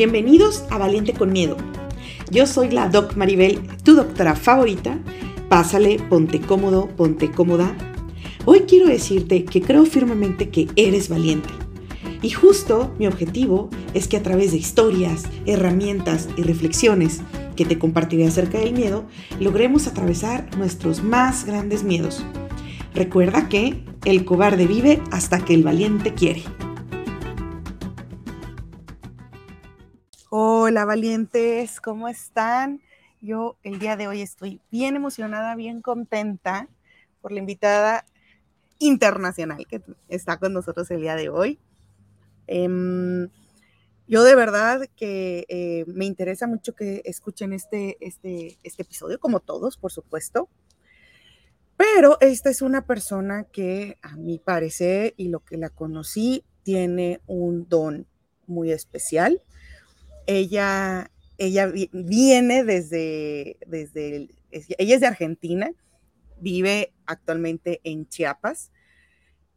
Bienvenidos a Valiente con Miedo. Yo soy la Doc Maribel, tu doctora favorita. Pásale, ponte cómodo, ponte cómoda. Hoy quiero decirte que creo firmemente que eres valiente. Y justo mi objetivo es que a través de historias, herramientas y reflexiones que te compartiré acerca del miedo, logremos atravesar nuestros más grandes miedos. Recuerda que el cobarde vive hasta que el valiente quiere. Hola valientes, ¿cómo están? Yo el día de hoy estoy bien emocionada, bien contenta por la invitada internacional que está con nosotros el día de hoy. Em, yo de verdad que eh, me interesa mucho que escuchen este, este, este episodio, como todos, por supuesto. Pero esta es una persona que a mi parecer y lo que la conocí tiene un don muy especial ella, ella viene desde, desde ella es de Argentina, vive actualmente en Chiapas,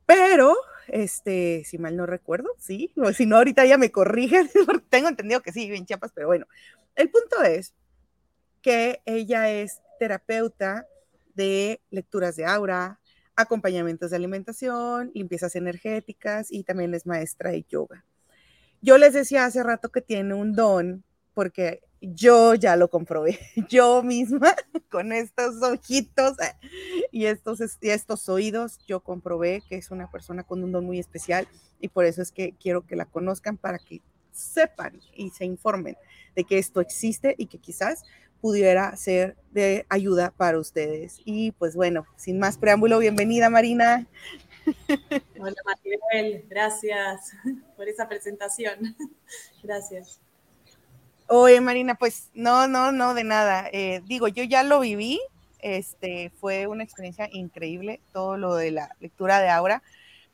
pero, este, si mal no recuerdo, sí, o si no, ahorita ella me corrige, tengo entendido que sí, vive en Chiapas, pero bueno, el punto es que ella es terapeuta de lecturas de aura, acompañamientos de alimentación, limpiezas energéticas y también es maestra de yoga. Yo les decía hace rato que tiene un don, porque yo ya lo comprobé, yo misma, con estos ojitos y estos, estos oídos, yo comprobé que es una persona con un don muy especial y por eso es que quiero que la conozcan para que sepan y se informen de que esto existe y que quizás pudiera ser de ayuda para ustedes. Y pues bueno, sin más preámbulo, bienvenida Marina. Hola Maribel, gracias por esa presentación. Gracias. Oye Marina, pues no, no, no, de nada. Eh, digo, yo ya lo viví, este, fue una experiencia increíble, todo lo de la lectura de Aura,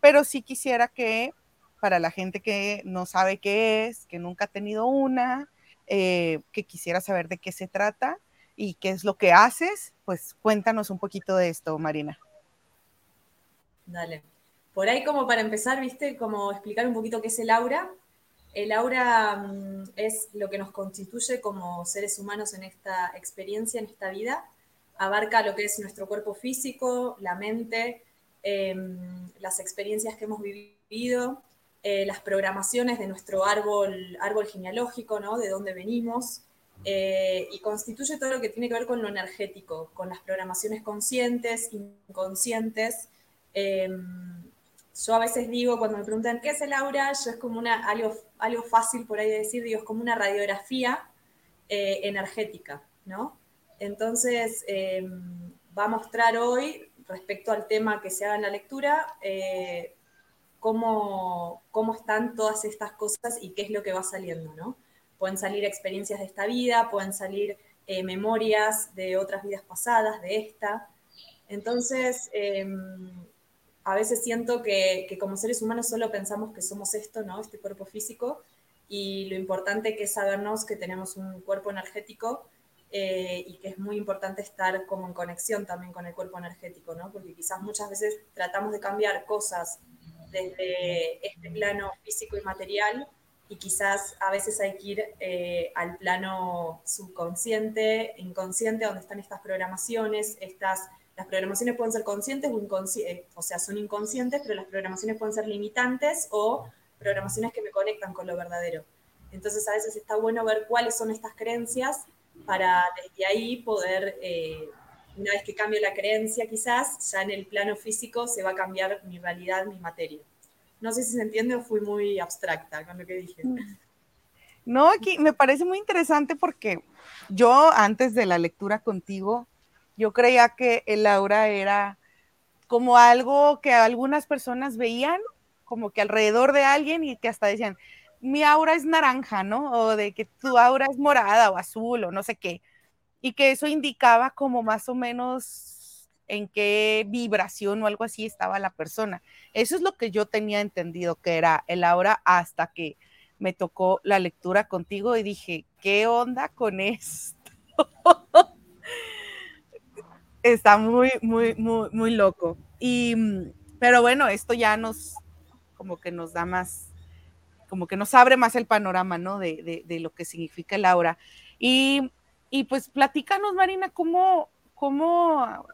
pero sí quisiera que para la gente que no sabe qué es, que nunca ha tenido una, eh, que quisiera saber de qué se trata y qué es lo que haces, pues cuéntanos un poquito de esto, Marina. Dale. Por ahí como para empezar, viste, como explicar un poquito qué es el aura. El aura mm, es lo que nos constituye como seres humanos en esta experiencia, en esta vida. Abarca lo que es nuestro cuerpo físico, la mente, em, las experiencias que hemos vivido, eh, las programaciones de nuestro árbol, árbol genealógico, ¿no? De dónde venimos. Eh, y constituye todo lo que tiene que ver con lo energético, con las programaciones conscientes, inconscientes, Em, yo a veces digo, cuando me preguntan qué es el aura, yo es como una, algo, algo fácil por ahí de decir, digo, es como una radiografía eh, energética, ¿no? Entonces, em, va a mostrar hoy, respecto al tema que se haga en la lectura, eh, cómo, cómo están todas estas cosas y qué es lo que va saliendo, ¿no? Pueden salir experiencias de esta vida, pueden salir eh, memorias de otras vidas pasadas, de esta. Entonces, em, a veces siento que, como seres humanos solo pensamos que somos esto, ¿no? Este cuerpo físico, y lo importante que es sabernos que tenemos un cuerpo energético eh, y que es muy importante estar como en conexión también con el cuerpo energético, ¿no? Porque quizás muchas veces tratamos de cambiar cosas desde este plano físico y material y quizás a veces hay que ir eh, al plano subconsciente, inconsciente, donde están estas programaciones, estas las programaciones pueden ser conscientes o inconscientes, eh, o sea, son inconscientes, pero las programaciones pueden ser limitantes o programaciones que me conectan con lo verdadero. Entonces a veces está bueno ver cuáles son estas creencias para desde ahí poder, eh, una vez que cambio la creencia quizás, ya en el plano físico se va a cambiar mi realidad, mi materia. No sé si se entiende o fui muy abstracta con lo que dije. No, aquí me parece muy interesante porque yo antes de la lectura contigo yo creía que el aura era como algo que algunas personas veían como que alrededor de alguien y que hasta decían, mi aura es naranja, ¿no? O de que tu aura es morada o azul o no sé qué. Y que eso indicaba como más o menos en qué vibración o algo así estaba la persona. Eso es lo que yo tenía entendido que era el aura hasta que me tocó la lectura contigo y dije, ¿qué onda con esto? está muy, muy, muy, muy loco. Y, pero bueno, esto ya nos, como que nos da más como que nos abre más el panorama, ¿no? De, lo que significa el aura. Y, pues platícanos, Marina, ¿cómo, ¿cómo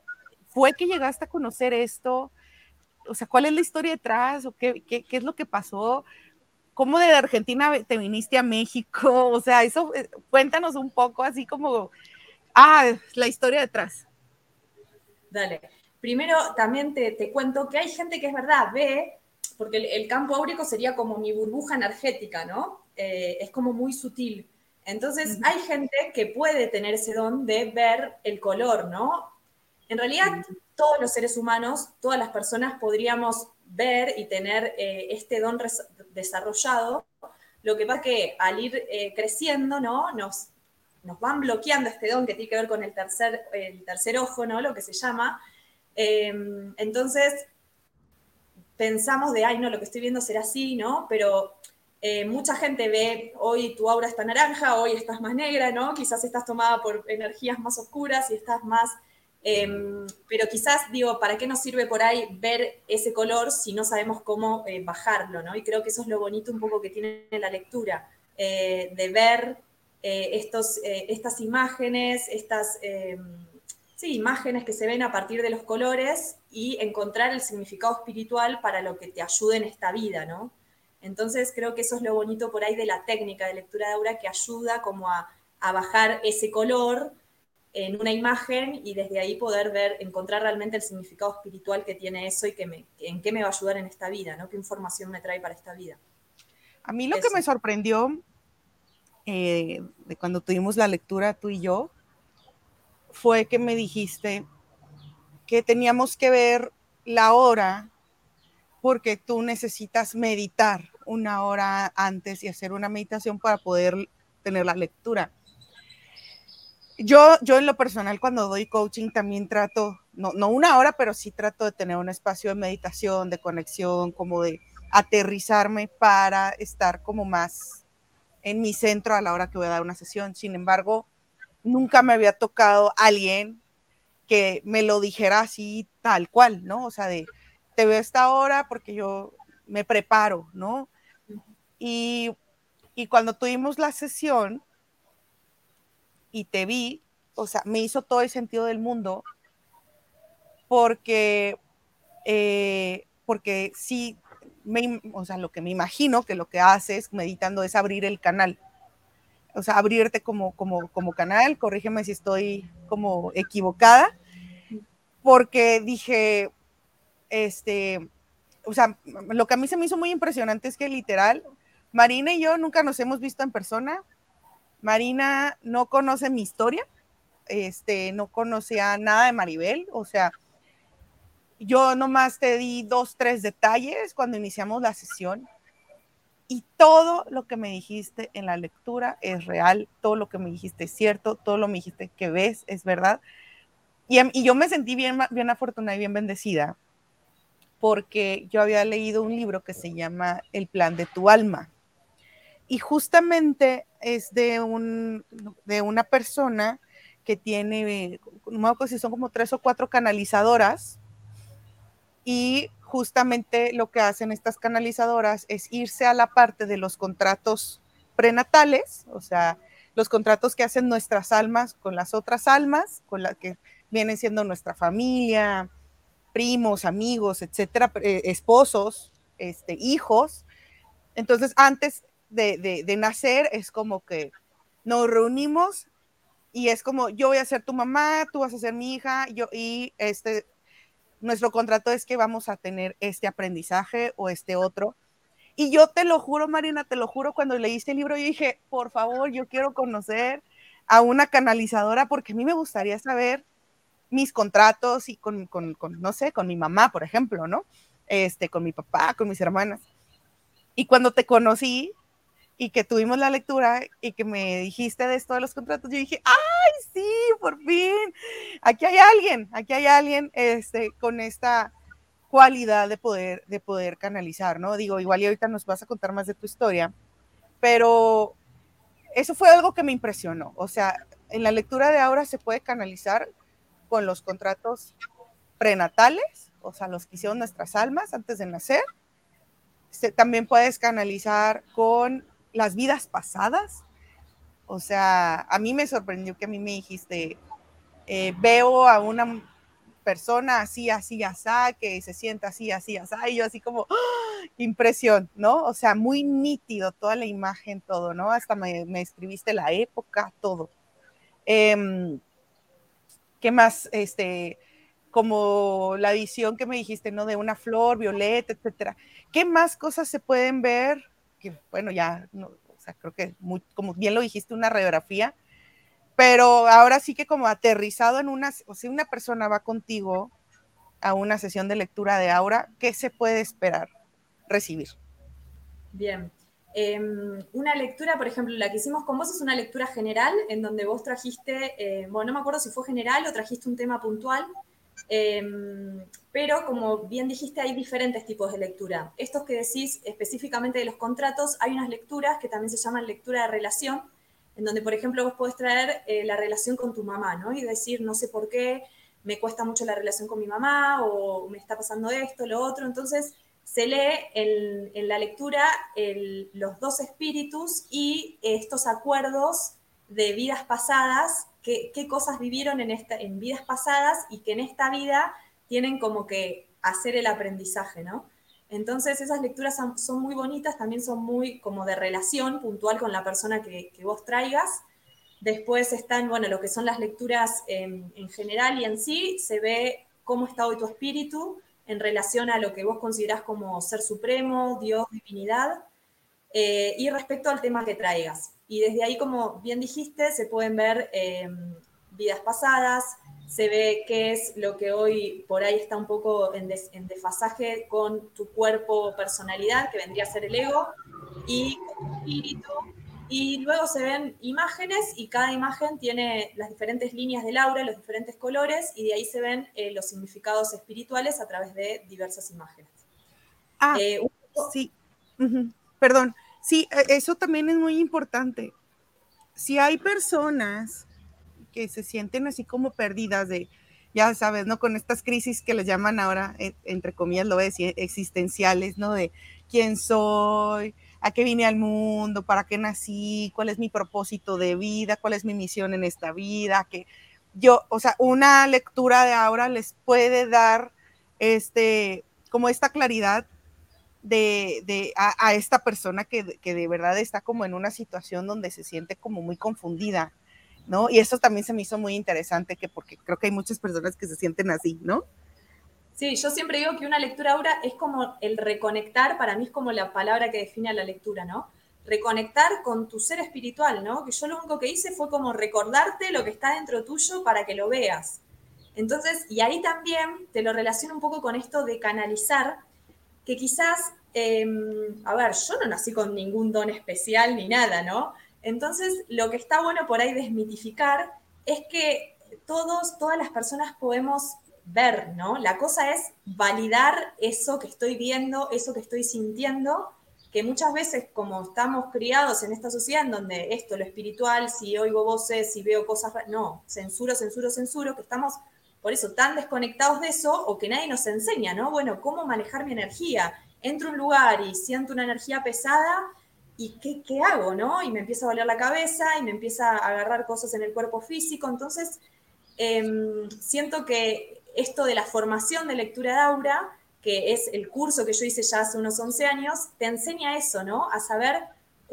fue que llegaste a conocer esto? O sea, ¿cuál es la historia detrás? ¿O qué, qué, qué es lo que pasó? ¿Cómo de Argentina te viniste a México? O sea, eso, eh, cuéntanos un poco así como, ah, la historia detrás. Dale. Primero, también te, cuento que hay gente que es verdad, ve, porque el, campo áurico sería como mi burbuja energética, ¿no? Eh, es como muy sutil. Entonces, hay gente que puede tener ese don de ver el color, ¿no? En realidad, todos los seres humanos, todas las personas podríamos ver y tener eh, este don desarrollado. Lo que pasa es que al ir eh, creciendo, ¿no? Nos, nos van bloqueando este don que tiene que ver con el tercer, el tercer ojo, ¿no? Lo que se llama. Em, entonces, pensamos de, ay, no, lo que estoy viendo será así, ¿no? Pero eh, mucha gente ve, hoy tu aura está naranja, hoy estás más negra, ¿no? Quizás estás tomada por energías más oscuras y estás más Em, pero quizás, digo, ¿para qué nos sirve por ahí ver ese color si no sabemos cómo eh, bajarlo? ¿no? Y creo que eso es lo bonito un poco que tiene la lectura, eh, de ver eh, estos, estas imágenes, estas em, sí, imágenes que se ven a partir de los colores y encontrar el significado espiritual para lo que te ayude en esta vida, ¿no? Entonces creo que eso es lo bonito por ahí de la técnica de lectura de aura que ayuda como a, a bajar ese color en una imagen y desde ahí poder ver, encontrar realmente el significado espiritual que tiene eso y que me, en qué me va a ayudar en esta vida, ¿no? ¿Qué información me trae para esta vida? A mí lo que me sorprendió eh, de cuando tuvimos la lectura tú y yo fue que me dijiste que teníamos que ver la hora porque tú necesitas meditar una hora antes y hacer una meditación para poder tener la lectura. Yo, yo en lo personal, cuando doy coaching, también trato, no, no una hora, pero sí trato de tener un espacio de meditación, de conexión, como de aterrizarme para estar como más en mi centro a la hora que voy a dar una sesión. Sin embargo, nunca me había tocado alguien que me lo dijera así tal cual, ¿no? O sea, de, te veo esta hora porque yo me preparo, ¿no? Y, y cuando tuvimos la sesión, y te vi, o sea, me hizo todo el sentido del mundo porque, eh, porque sí, o sea, lo que me imagino que lo que haces meditando es abrir el canal, o sea, abrirte como, como, como canal, corrígeme si estoy como equivocada, porque dije, este, o sea, lo que a mí se me hizo muy impresionante es que literal, Marina y yo nunca nos hemos visto en persona, Marina no conoce mi historia, este, no conocía nada de Maribel, o sea, yo nomás te di dos, tres detalles cuando iniciamos la sesión y todo lo que me dijiste en la lectura es real, todo lo que me dijiste es cierto, todo lo que me dijiste que ves es verdad. Y, y yo me sentí bien, bien afortunada y bien bendecida porque yo había leído un libro que se llama El plan de tu alma y justamente es de, un, de una persona que tiene, no me si son como tres o cuatro canalizadoras, y justamente lo que hacen estas canalizadoras es irse a la parte de los contratos prenatales, o sea, los contratos que hacen nuestras almas con las otras almas, con las que vienen siendo nuestra familia, primos, amigos, etcétera, eh, esposos, este, hijos. Entonces, antes de, nacer es como que nos reunimos y es como yo voy a ser tu mamá, tú vas a ser mi hija, yo y este nuestro contrato es que vamos a tener este aprendizaje o este otro. Y yo te lo juro, Marina, te lo juro, cuando leíste el libro, yo dije, por favor, yo quiero conocer a una canalizadora porque a mí me gustaría saber mis contratos y con, con, con, no sé, con mi mamá, por ejemplo, ¿no? Este, con mi papá, con mis hermanas. Y cuando te conocí, y que tuvimos la lectura y que me dijiste de esto de los contratos, yo dije, ay, sí, por fin, aquí hay alguien, aquí hay alguien este, con esta cualidad de poder, de poder canalizar, ¿no? Digo, igual y ahorita nos vas a contar más de tu historia, pero eso fue algo que me impresionó, o sea, en la lectura de ahora se puede canalizar con los contratos prenatales, o sea, los que hicieron nuestras almas antes de nacer, también puedes canalizar con las vidas pasadas. O sea, a mí me sorprendió que a mí me dijiste, eh, veo a una persona así, así, así, que se sienta así, así, así, y yo así como, ¡ah! impresión, ¿no? O sea, muy nítido toda la imagen, todo, ¿no? Hasta me, escribiste la época, todo. Em, ¿Qué más? Este, como la visión que me dijiste, ¿no? De una flor, violeta, etcétera. ¿Qué más cosas se pueden ver? Bueno, ya, sea, creo que, como bien lo dijiste, una radiografía, pero ahora sí que como aterrizado en una, o si una persona va contigo a una sesión de lectura de aura, ¿qué se puede esperar recibir? Bien. Em, una lectura, por ejemplo, la que hicimos con vos es una lectura general en donde vos trajiste, eh, bueno, no me acuerdo si fue general o trajiste un tema puntual, em, pero como bien dijiste, hay diferentes tipos de lectura. Estos que decís específicamente de los contratos, hay unas lecturas que también se llaman lectura de relación, en donde, por ejemplo, vos podés traer eh, la relación con tu mamá, ¿no? Y decir, no sé por qué, me cuesta mucho la relación con mi mamá, o me está pasando esto, lo otro. Entonces, se lee en, la lectura los dos espíritus y estos acuerdos de vidas pasadas, qué, cosas vivieron en, esta, en vidas pasadas y que en esta vida tienen como que hacer el aprendizaje, ¿no? Entonces esas lecturas son, muy bonitas, también son muy como de relación puntual con la persona que, vos traigas. Después están, bueno, lo que son las lecturas en, general y en sí, se ve cómo está hoy tu espíritu en relación a lo que vos considerás como ser supremo, Dios, divinidad, eh, y respecto al tema que traigas. Y desde ahí, como bien dijiste, se pueden ver eh, vidas pasadas, se ve qué es lo que hoy por ahí está un poco en, desfasaje con tu cuerpo, personalidad, que vendría a ser el ego, y espíritu. Y luego se ven imágenes y cada imagen tiene las diferentes líneas del aura, los diferentes colores, y de ahí se ven eh, los significados espirituales a través de diversas imágenes. Ah, eh, sí. Perdón. Sí, e, eso también es muy importante. Si hay personas que se sienten así como perdidas de, ya sabes, ¿no? Con estas crisis que les llaman ahora, entre comillas, lo voy a decir, existenciales, ¿no? De quién soy, a qué vine al mundo, para qué nací, cuál es mi propósito de vida, cuál es mi misión en esta vida, que yo, o sea, una lectura de ahora les puede dar este, como esta claridad de, a, esta persona que, que, de verdad está como en una situación donde se siente como muy confundida ¿no? Y eso también se me hizo muy interesante, que porque creo que hay muchas personas que se sienten así, ¿no? Sí, yo siempre digo que una lectura aura es como el reconectar, para mí es como la palabra que define a la lectura, ¿no? Reconectar con tu ser espiritual, ¿no? Que yo lo único que hice fue como recordarte lo que está dentro tuyo para que lo veas. Entonces, y ahí también te lo relaciono un poco con esto de canalizar, que quizás, em, a ver, yo no nací con ningún don especial ni nada, ¿no? Entonces, lo que está bueno por ahí desmitificar es que todos, todas las personas podemos ver, ¿no? La cosa es validar eso que estoy viendo, eso que estoy sintiendo, que muchas veces como estamos criados en esta sociedad en donde esto, lo espiritual, si oigo voces, si veo cosas, no, censuro, censuro, censuro, que estamos por eso tan desconectados de eso o que nadie nos enseña, ¿no? Bueno, cómo manejar mi energía. Entro a un lugar y siento una energía pesada, ¿y qué, hago? ¿no? Y me empieza a valer la cabeza y me empieza a agarrar cosas en el cuerpo físico. Entonces, em, siento que esto de la formación de lectura de aura, que es el curso que yo hice ya hace unos 11 años, te enseña eso, ¿no? A saber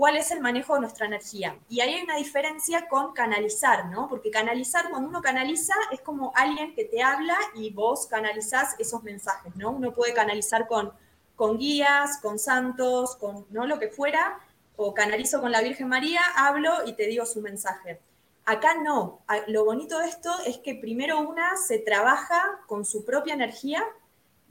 cuál es el manejo de nuestra energía. Y ahí hay una diferencia con canalizar, ¿no? Porque canalizar, cuando uno canaliza, es como alguien que te habla y vos canalizás esos mensajes, ¿no? Uno puede canalizar con, con guías, con santos, con ¿no? lo que fuera, o canalizo con la Virgen María, hablo y te digo su mensaje. Acá no. Lo bonito de esto es que primero una se trabaja con su propia energía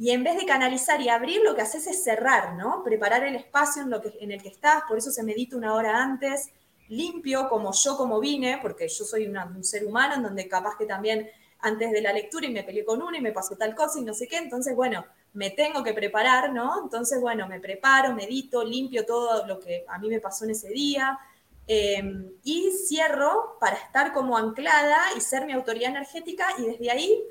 y en vez de canalizar y abrir, lo que haces es cerrar, ¿no? Preparar el espacio en, lo que, en el que estás, por eso se medita una hora antes, limpio como yo como vine, porque yo soy un ser humano en donde capaz que también antes de la lectura y me peleé con uno y me pasó tal cosa y no sé qué, entonces bueno, me tengo que preparar, ¿no? Entonces, bueno, me preparo, medito, limpio todo lo que a mí me pasó en ese día em, y cierro para estar como anclada y ser mi autoridad energética y desde ahí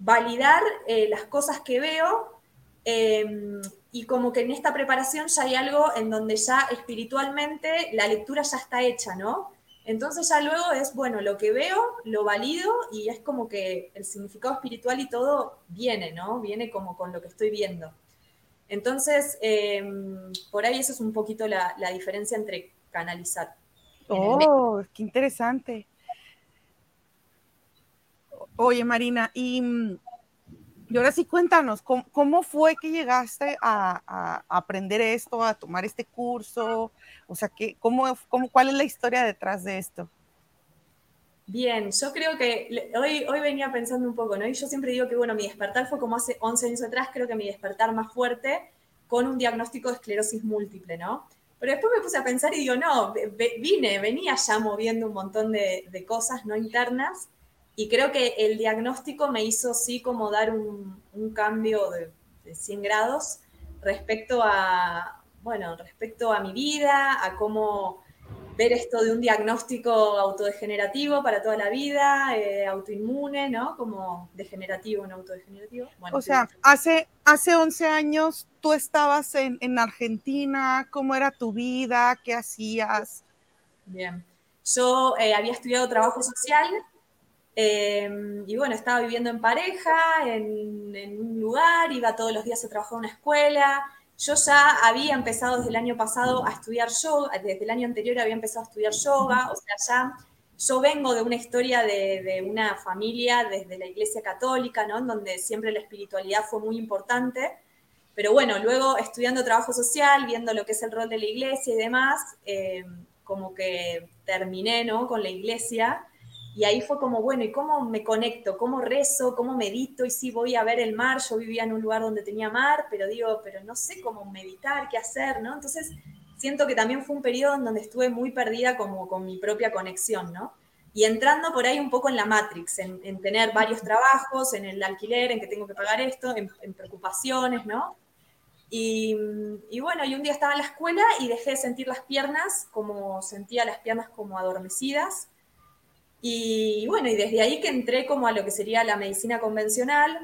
validar eh, las cosas que veo Em, y como que en esta preparación ya hay algo en donde ya espiritualmente la lectura ya está hecha, ¿no? Entonces ya luego es, bueno, lo que veo, lo valido y es como que el significado espiritual y todo viene, ¿no? Viene como con lo que estoy viendo. Entonces, em, por ahí eso es un poquito la, la diferencia entre canalizar. Oh, qué interesante. Oye, Marina, y, mm, y ahora sí cuéntanos, ¿cómo, fue que llegaste a, aprender esto, a tomar este curso? O sea, ¿qué, cómo, cómo, ¿cuál es la historia detrás de esto? Bien, yo creo que hoy, hoy venía pensando un poco, ¿no? Y yo siempre digo que, bueno, mi despertar fue como hace 11 años atrás, creo que mi despertar más fuerte con un diagnóstico de esclerosis múltiple, ¿no? Pero después me puse a pensar y digo, no, vine, venía ya moviendo un montón de, de cosas no internas y creo que el diagnóstico me hizo sí como dar un, cambio de, 100 grados respecto a, bueno, respecto a mi vida, a cómo ver esto de un diagnóstico autodegenerativo para toda la vida, eh, autoinmune, ¿no? Como degenerativo, no autodegenerativo. o sea, hace, hace 11 años tú estabas en, en, Argentina, ¿cómo era tu vida? ¿Qué hacías? Bien, yo eh, había estudiado trabajo social Em, y bueno, estaba viviendo en pareja, en, un lugar, iba todos los días a trabajar en una escuela. Yo ya había empezado desde el año pasado a estudiar yoga, desde el año anterior había empezado a estudiar yoga, o sea, ya yo vengo de una historia de, de una familia desde la iglesia católica, ¿no? En donde siempre la espiritualidad fue muy importante. Pero bueno, luego estudiando trabajo social, viendo lo que es el rol de la iglesia y demás, em, como que terminé, ¿no? Con la iglesia y ahí fue como, bueno, ¿y cómo me conecto? ¿Cómo rezo? ¿Cómo medito? Y sí, voy a ver el mar. Yo vivía en un lugar donde tenía mar, pero digo, pero no sé cómo meditar, qué hacer, ¿no? Entonces, siento que también fue un periodo en donde estuve muy perdida como con mi propia conexión, ¿no? Y entrando por ahí un poco en la Matrix, en, tener varios trabajos, en el alquiler, en que tengo que pagar esto, en, preocupaciones, ¿no? Y, y, bueno, y un día estaba en la escuela y dejé de sentir las piernas, como sentía las piernas como adormecidas y bueno, y desde ahí que entré como a lo que sería la medicina convencional,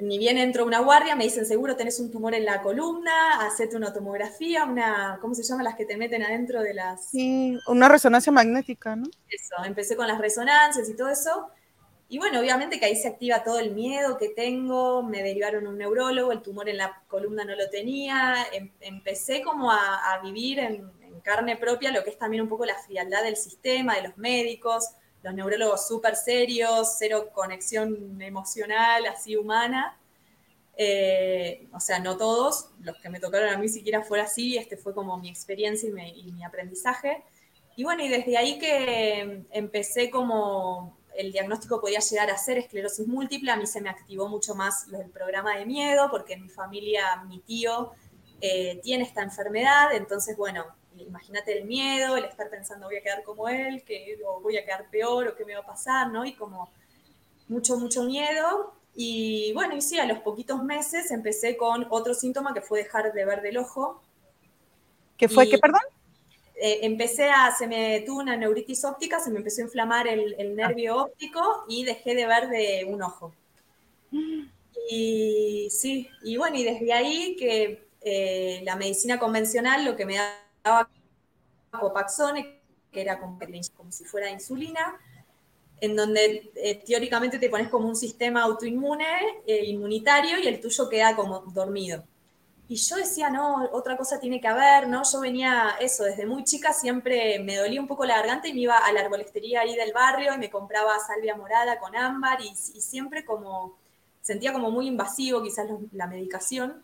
ni bien entro a una guardia, me dicen, seguro tenés un tumor en la columna, hacete una tomografía, una, ¿cómo se llama las que te meten adentro de las... Sí, una resonancia magnética, ¿no? Eso, empecé con las resonancias y todo eso. Y bueno, obviamente que ahí se activa todo el miedo que tengo, me derivaron un neurólogo, el tumor en la columna no lo tenía, em, empecé como a vivir en, carne propia lo que es también un poco la frialdad del sistema, de los médicos, los neurólogos súper serios, cero conexión emocional, así humana. Eh, o sea, no todos, los que me tocaron a mí siquiera fuera así, este fue como mi experiencia y, mi aprendizaje. Y bueno, y desde ahí que empecé como el diagnóstico podía llegar a ser esclerosis múltiple, a mí se me activó mucho más el programa de miedo, porque en mi familia mi tío eh, tiene esta enfermedad, entonces bueno, imagínate el miedo, el estar pensando voy a quedar como él, que o voy a quedar peor o qué me va a pasar, ¿no? Y como mucho, mucho miedo. Y bueno, y sí, a los poquitos meses empecé con otro síntoma que fue dejar de ver del ojo. ¿Qué fue? ¿Qué, perdón? Eh, empecé a, se me tuvo una neuritis óptica, se me empezó a inflamar el, el ah. nervio óptico y dejé de ver de un ojo. Y sí, y bueno, y desde ahí que eh, la medicina convencional lo que me da Copaxone, que era como, si fuera insulina, en donde eh, teóricamente te pones como un sistema autoinmune, eh, inmunitario, y el tuyo queda como dormido. Y yo decía, no, otra cosa tiene que haber, ¿no? Yo venía, eso, desde muy chica siempre me dolía un poco la garganta y me iba a la arbolestería ahí del barrio y me compraba salvia morada con ámbar y, siempre como, sentía como muy invasivo quizás la medicación.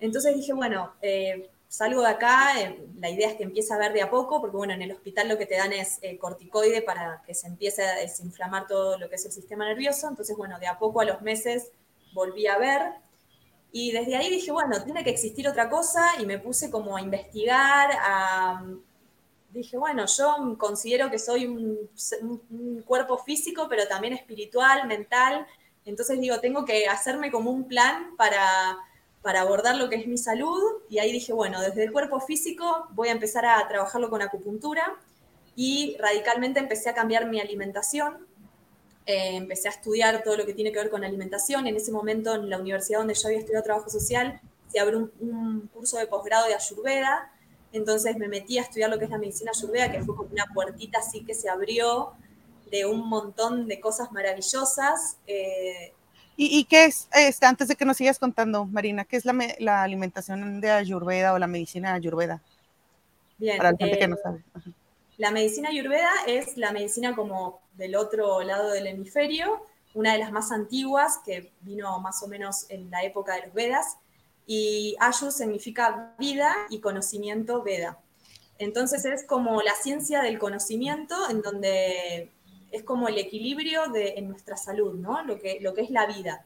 Entonces dije, bueno, eh, salgo de acá, eh, la idea es que empiece a ver de a poco, porque bueno, en el hospital lo que te dan es eh, corticoide para que se empiece a desinflamar todo lo que es el sistema nervioso, entonces bueno, de a poco a los meses volví a ver. Y desde ahí dije, bueno, tiene que existir otra cosa y me puse como a investigar, dije, bueno, yo considero que soy un cuerpo físico, pero también espiritual, mental, entonces digo, tengo que hacerme como un plan para para abordar lo que es mi salud y ahí dije, bueno, desde el cuerpo físico voy a empezar a trabajarlo con acupuntura y radicalmente empecé a cambiar mi alimentación. eh, empecé a estudiar todo lo que tiene que ver con alimentación. En ese momento, en la universidad donde yo había estudiado trabajo social, se abrió un, curso de posgrado de Ayurveda. Entonces me metí a estudiar lo que es la medicina Ayurveda, que fue como una puertita así que se abrió de un montón de cosas maravillosas. Eh, ¿Y, qué es, este, antes de que nos sigas contando, Marina, qué es la, la alimentación de Ayurveda o la medicina Ayurveda? Bien. Para la gente que no eh, sabe. La medicina ayurveda es la medicina como del otro lado del hemisferio, una de las más antiguas que vino más o menos en la época de los Vedas. Y Ayu significa vida y conocimiento Veda. Entonces es como la ciencia del conocimiento en donde es como el equilibrio de, en nuestra salud, ¿no? Lo que, lo que es la vida.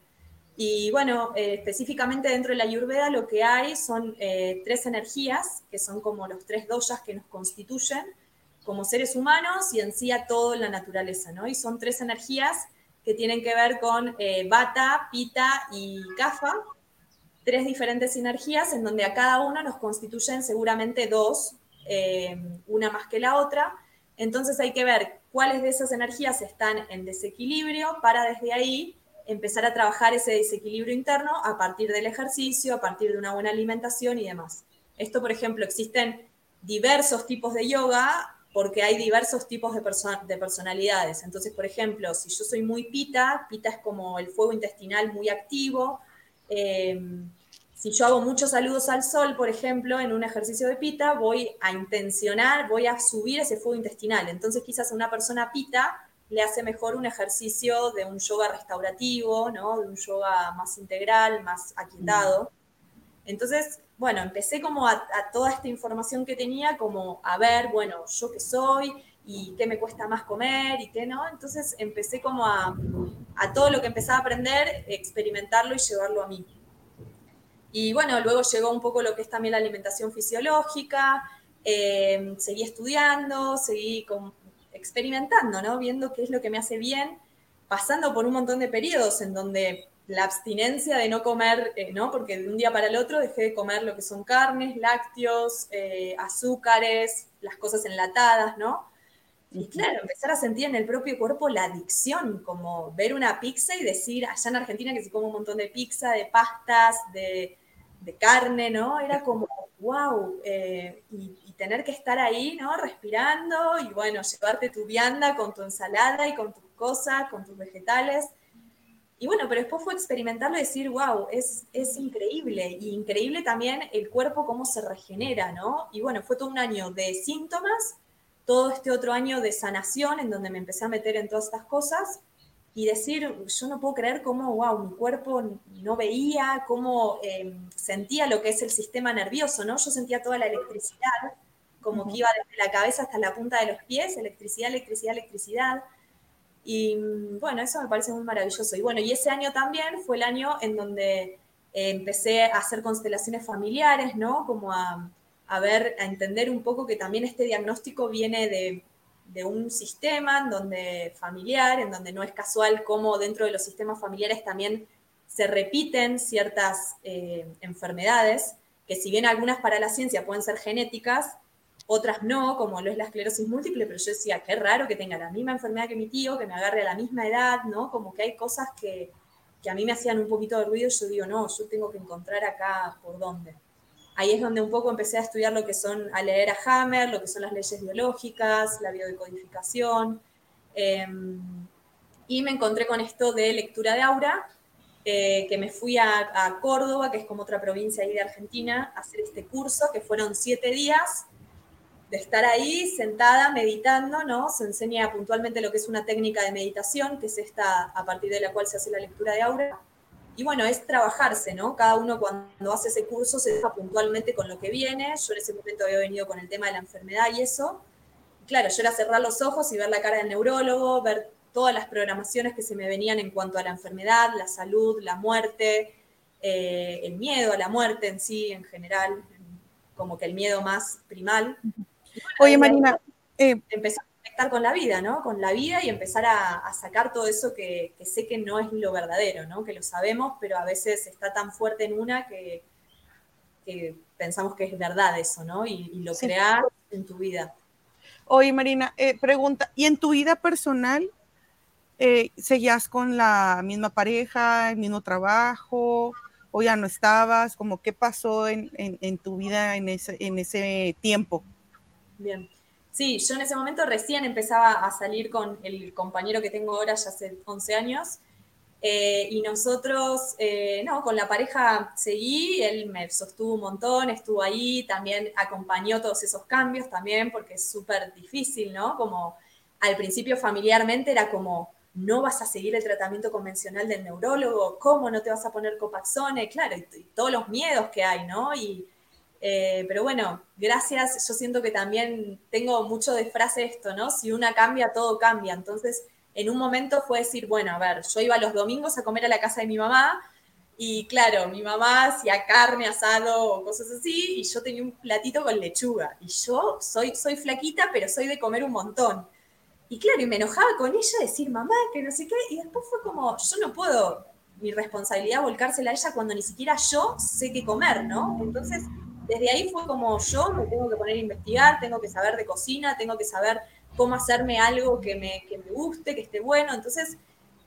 Y bueno, eh, específicamente dentro de la Ayurveda lo que hay son eh, tres energías, que son como los tres doyas que nos constituyen, como seres humanos y en sí a todo la naturaleza, ¿no? Y son tres energías que tienen que ver con eh, Bata, Pita y Kafa, tres diferentes energías en donde a cada una nos constituyen seguramente dos, eh, una más que la otra. Entonces hay que ver cuáles de esas energías están en desequilibrio para desde ahí empezar a trabajar ese desequilibrio interno a partir del ejercicio, a partir de una buena alimentación y demás. Esto, por ejemplo, existen diversos tipos de yoga porque hay diversos tipos de, de personalidades. Entonces, por ejemplo, si yo soy muy pita, pita es como el fuego intestinal muy activo. Em, si yo hago muchos saludos al sol, por ejemplo, en un ejercicio de pita, voy a intencionar, voy a subir ese fuego intestinal. Entonces, quizás a una persona pita le hace mejor un ejercicio de un yoga restaurativo, ¿no? de un yoga más integral, más aquietado. Entonces, bueno, empecé como a, toda esta información que tenía, como a ver, bueno, yo qué soy y qué me cuesta más comer y qué no. Entonces empecé como a, a todo lo que empezaba a aprender, experimentarlo y llevarlo a mí. Y bueno, luego llegó un poco lo que es también la alimentación fisiológica, eh, seguí estudiando, seguí experimentando, ¿no? Viendo qué es lo que me hace bien, pasando por un montón de periodos en donde la abstinencia de no comer, eh, ¿no? Porque de un día para el otro dejé de comer lo que son carnes, lácteos, eh, azúcares, las cosas enlatadas, ¿no? Y claro, empezar a sentir en el propio cuerpo la adicción, como ver una pizza y decir, allá en Argentina que se come un montón de pizza, de pastas, de, carne, ¿no? Era como, wow, eh, y, y, tener que estar ahí, ¿no? Respirando y bueno, llevarte tu vianda con tu ensalada y con tus cosas, con tus vegetales. Y bueno, pero después fue experimentarlo y decir, wow, es, es increíble. Y increíble también el cuerpo cómo se regenera, ¿no? Y bueno, fue todo un año de síntomas, todo este otro año de sanación, en donde me empecé a meter en todas estas cosas y decir, yo no puedo creer cómo, wow, mi cuerpo no veía, cómo em, sentía lo que es el sistema nervioso, ¿no? Yo sentía toda la electricidad, como que iba desde la cabeza hasta la punta de los pies, electricidad, electricidad, electricidad. Y mm, bueno, eso me parece muy maravilloso. Y bueno, y ese año también fue el año en donde eh, empecé a hacer constelaciones familiares, ¿no? Como a, a, ver, a entender un poco que también este diagnóstico viene de, de, un sistema en donde familiar, en donde no es casual cómo dentro de los sistemas familiares también se repiten ciertas eh, enfermedades, que si bien algunas para la ciencia pueden ser genéticas, otras no, como lo es la esclerosis múltiple, pero yo decía, qué raro que tenga la misma enfermedad que mi tío, que me agarre a la misma edad, ¿no? Como que hay cosas que, que a mí me hacían un poquito de ruido, yo digo, no, yo tengo que encontrar acá por dónde. Ahí es donde un poco empecé a estudiar lo que son, a leer a Hammer, lo que son las leyes biológicas, la biodecodificación, em, y me encontré con esto de lectura de aura, eh, que me fui a, a, Córdoba, que es como otra provincia ahí de Argentina, a hacer este curso, que fueron siete días, de estar ahí sentada meditando, ¿no? Se enseña puntualmente lo que es una técnica de meditación, que es esta a partir de la cual se hace la lectura de aura. Y bueno, es trabajarse, ¿no? Cada uno cuando hace ese curso se deja puntualmente con lo que viene. Yo en ese momento había venido con el tema de la enfermedad y eso. claro, yo era cerrar los ojos y ver la cara del neurólogo, ver todas las programaciones que se me venían en cuanto a la enfermedad, la salud, la muerte, eh, el miedo a la muerte en sí, en general, como que el miedo más primal. Oye, Marina. Eh, empezar a conectar con la vida, ¿no? Con la vida y empezar a, sacar todo eso que, sé que no es lo verdadero, ¿no? Que lo sabemos, pero a veces está tan fuerte en una que, pensamos que es verdad eso, ¿no? Y, lo crear en tu vida. Oye, Marina, eh, pregunta, ¿y en tu vida personal eh, ¿seguías con la misma pareja, el mismo trabajo? ¿O ya no estabas? Como, ¿Qué pasó en, en, tu vida en ese, en ese tiempo? Bien. Sí, yo en ese momento recién empezaba a salir con el compañero que tengo ahora ya hace 11 años. Eh, y nosotros, eh, no, con la pareja seguí, él me sostuvo un montón, estuvo ahí, también acompañó todos esos cambios también, porque es súper difícil, ¿no? Como al principio familiarmente era como, no vas a seguir el tratamiento convencional del neurólogo, ¿cómo no te vas a poner copaxone? Claro, y, todos los miedos que hay, ¿no? Y, eh, pero bueno, gracias, yo siento que también tengo mucho de frase esto, ¿no? Si una cambia, todo cambia. Entonces, en un momento fue decir, bueno, a ver, yo iba los domingos a comer a la casa de mi mamá y claro, mi mamá hacía carne, asado o cosas así y yo tenía un platito con lechuga y yo soy, soy flaquita, pero soy de comer un montón. Y claro, y me enojaba con ella decir, mamá, que no sé qué, y después fue como, yo no puedo mi responsabilidad volcársela a ella cuando ni siquiera yo sé qué comer, ¿no? Entonces, desde ahí fue como yo me tengo que poner a investigar, tengo que saber de cocina, tengo que saber cómo hacerme algo que me, que me guste, que esté bueno. Entonces,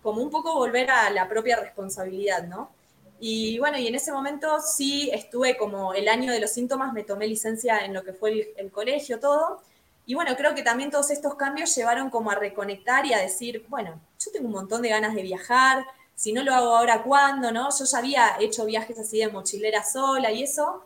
como un poco volver a la propia responsabilidad, ¿no? Y bueno, y en ese momento sí estuve como el año de los síntomas, me tomé licencia en lo que fue el, el, colegio, todo. Y bueno, creo que también todos estos cambios llevaron como a reconectar y a decir, bueno, yo tengo un montón de ganas de viajar, si no lo hago ahora, ¿cuándo? ¿no? Yo ya había hecho viajes así de mochilera sola y eso,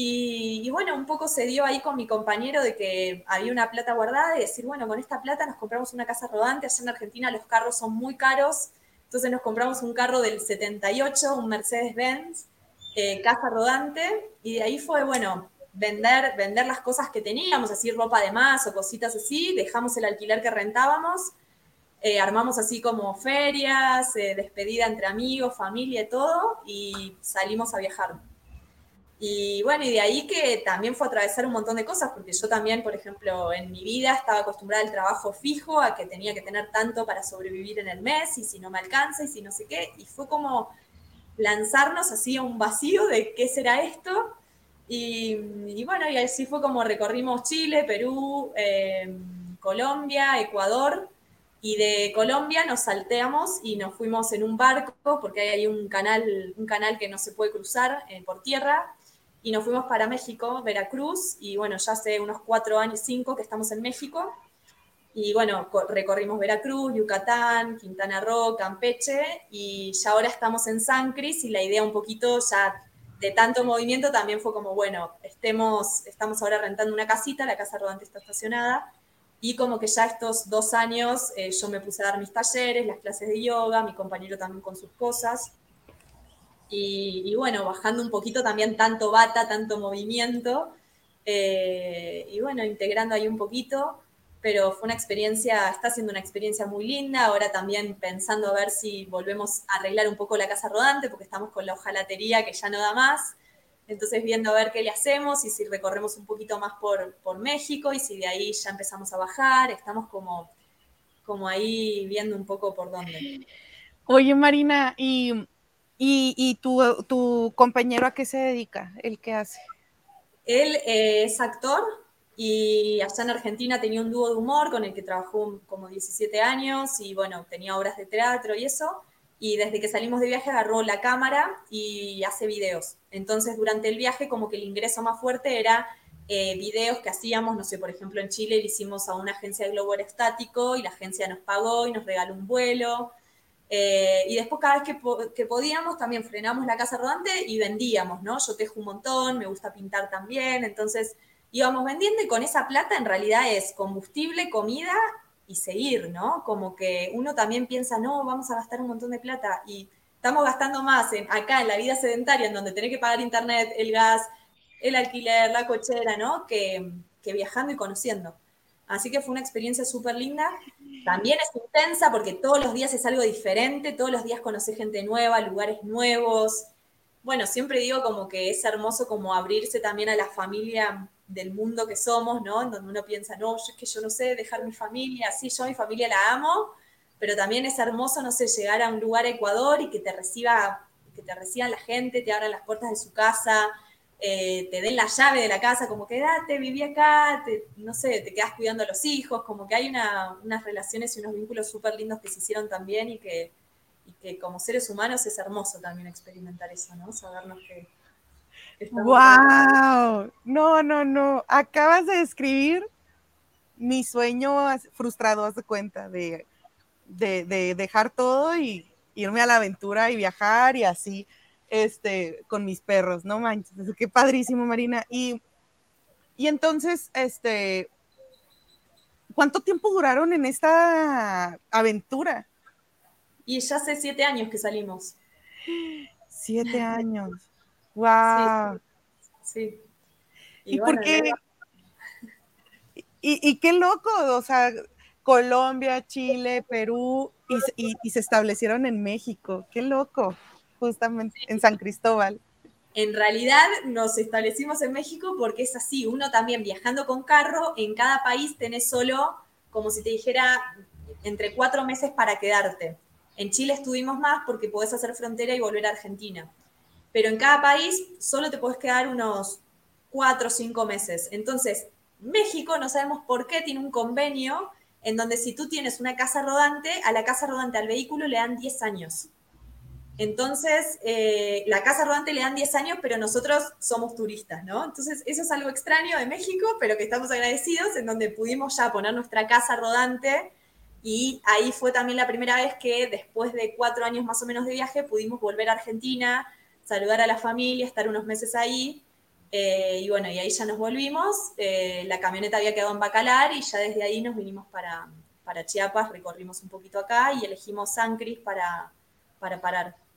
y, bueno, un poco se dio ahí con mi compañero de que había una plata guardada y decir, bueno, con esta plata nos compramos una casa rodante. Allá en Argentina los carros son muy caros, entonces nos compramos un carro del 78, un Mercedes-Benz, eh, casa rodante, y de ahí fue, bueno, vender, vender las cosas que teníamos, así ropa de más o cositas así, dejamos el alquiler que rentábamos, eh, armamos así como ferias, eh, despedida entre amigos, familia y todo, y salimos a viajar. Y bueno, y de ahí que también fue atravesar un montón de cosas, porque yo también, por ejemplo, en mi vida estaba acostumbrada al trabajo fijo, a que tenía que tener tanto para sobrevivir en el mes, y si no me alcanza, y si no sé qué, y fue como lanzarnos así a un vacío de qué será esto. Y, bueno, y así fue como recorrimos Chile, Perú, em, Colombia, Ecuador, y de Colombia nos salteamos y nos fuimos en un barco, porque hay ahí un canal, un canal que no se puede cruzar eh, por tierra, y nos fuimos para México, Veracruz, y bueno, ya hace unos cuatro años, cinco que estamos en México, y bueno, recorrimos Veracruz, Yucatán, Quintana Roo, Campeche, y ya ahora estamos en San Cris, y la idea un poquito ya de tanto movimiento también fue como, bueno, estemos, estamos ahora rentando una casita, la casa rodante está estacionada, y como que ya estos dos años eh, yo me puse a dar mis talleres, las clases de yoga, mi compañero también con sus cosas, y, bueno, bajando un poquito también tanto bata, tanto movimiento, eh, y bueno, integrando ahí un poquito, pero fue una experiencia, está siendo una experiencia muy linda, ahora también pensando a ver si volvemos a arreglar un poco la casa rodante, porque estamos con la hojalatería que ya no da más, entonces viendo a ver qué le hacemos y si recorremos un poquito más por, por México y si de ahí ya empezamos a bajar, estamos como, como ahí viendo un poco por dónde. Oye Marina, y ¿Y, tu, compañero a qué se dedica? ¿El qué hace? Él eh, es actor y allá en Argentina tenía un dúo de humor con el que trabajó como 17 años y bueno, tenía obras de teatro y eso. Y desde que salimos de viaje agarró la cámara y hace videos. Entonces durante el viaje como que el ingreso más fuerte era eh, videos que hacíamos, no sé, por ejemplo en Chile le hicimos a una agencia de globo aerostático y la agencia nos pagó y nos regaló un vuelo. Eh, y después cada vez que, podíamos también frenamos la casa rodante y vendíamos, ¿no? Yo tejo un montón, me gusta pintar también, entonces íbamos vendiendo y con esa plata en realidad es combustible, comida y seguir, ¿no? Como que uno también piensa, no, vamos a gastar un montón de plata y estamos gastando más acá en la vida sedentaria, en donde tenés que pagar internet, el gas, el alquiler, la cochera, ¿no? Que, que viajando y conociendo. Así que fue una experiencia súper linda. También es intensa porque todos los días es algo diferente, todos los días conoces gente nueva, lugares nuevos. Bueno, siempre digo como que es hermoso como abrirse también a la familia del mundo que somos, ¿no? En donde uno piensa, no, es que yo no sé dejar mi familia, sí, yo mi familia la amo, pero también es hermoso, no sé, llegar a un lugar Ecuador y que te reciba, que te reciban la gente, te abran las puertas de su casa, eh, te den la llave de la casa, como quédate, viví acá, no sé, te quedas cuidando a los hijos, como que hay unas relaciones y unos vínculos súper lindos que se hicieron también y que, como seres humanos es hermoso también experimentar eso, ¿no? Sabernos que... ¡Wow! No, no, no. Acabas de describir mi sueño frustrado, haz de cuenta, de, de dejar todo y irme a la aventura y viajar y así este, con mis perros, no manches, qué padrísimo, Marina. Y, y entonces, este, ¿cuánto tiempo duraron en esta aventura? Y ya hace siete años que salimos. Siete años. Wow. Sí. ¿Y, por qué? Y, qué loco, o sea, Colombia, Chile, Perú, y, y se establecieron en México. Qué loco justamente en San Cristóbal. En realidad nos establecimos en México porque es así, uno también viajando con carro, en cada país tenés solo, como si te dijera, entre cuatro meses para quedarte. En Chile estuvimos más porque podés hacer frontera y volver a Argentina. Pero en cada país solo te podés quedar unos cuatro o cinco meses. Entonces, México, no sabemos por qué, tiene un convenio en donde si tú tienes una casa rodante, a la casa rodante al vehículo le dan 10 años. Entonces, eh, la casa rodante le dan 10 años, pero nosotros somos turistas, ¿no? Entonces, eso es algo extraño de México, pero que estamos agradecidos, en donde pudimos ya poner nuestra casa rodante. Y ahí fue también la primera vez que, después de cuatro años más o menos de viaje, pudimos volver a Argentina, saludar a la familia, estar unos meses ahí. Eh, y bueno, y ahí ya nos volvimos. Eh, la camioneta había quedado en Bacalar y ya desde ahí nos vinimos para, para Chiapas, recorrimos un poquito acá y elegimos San Cris para, para parar.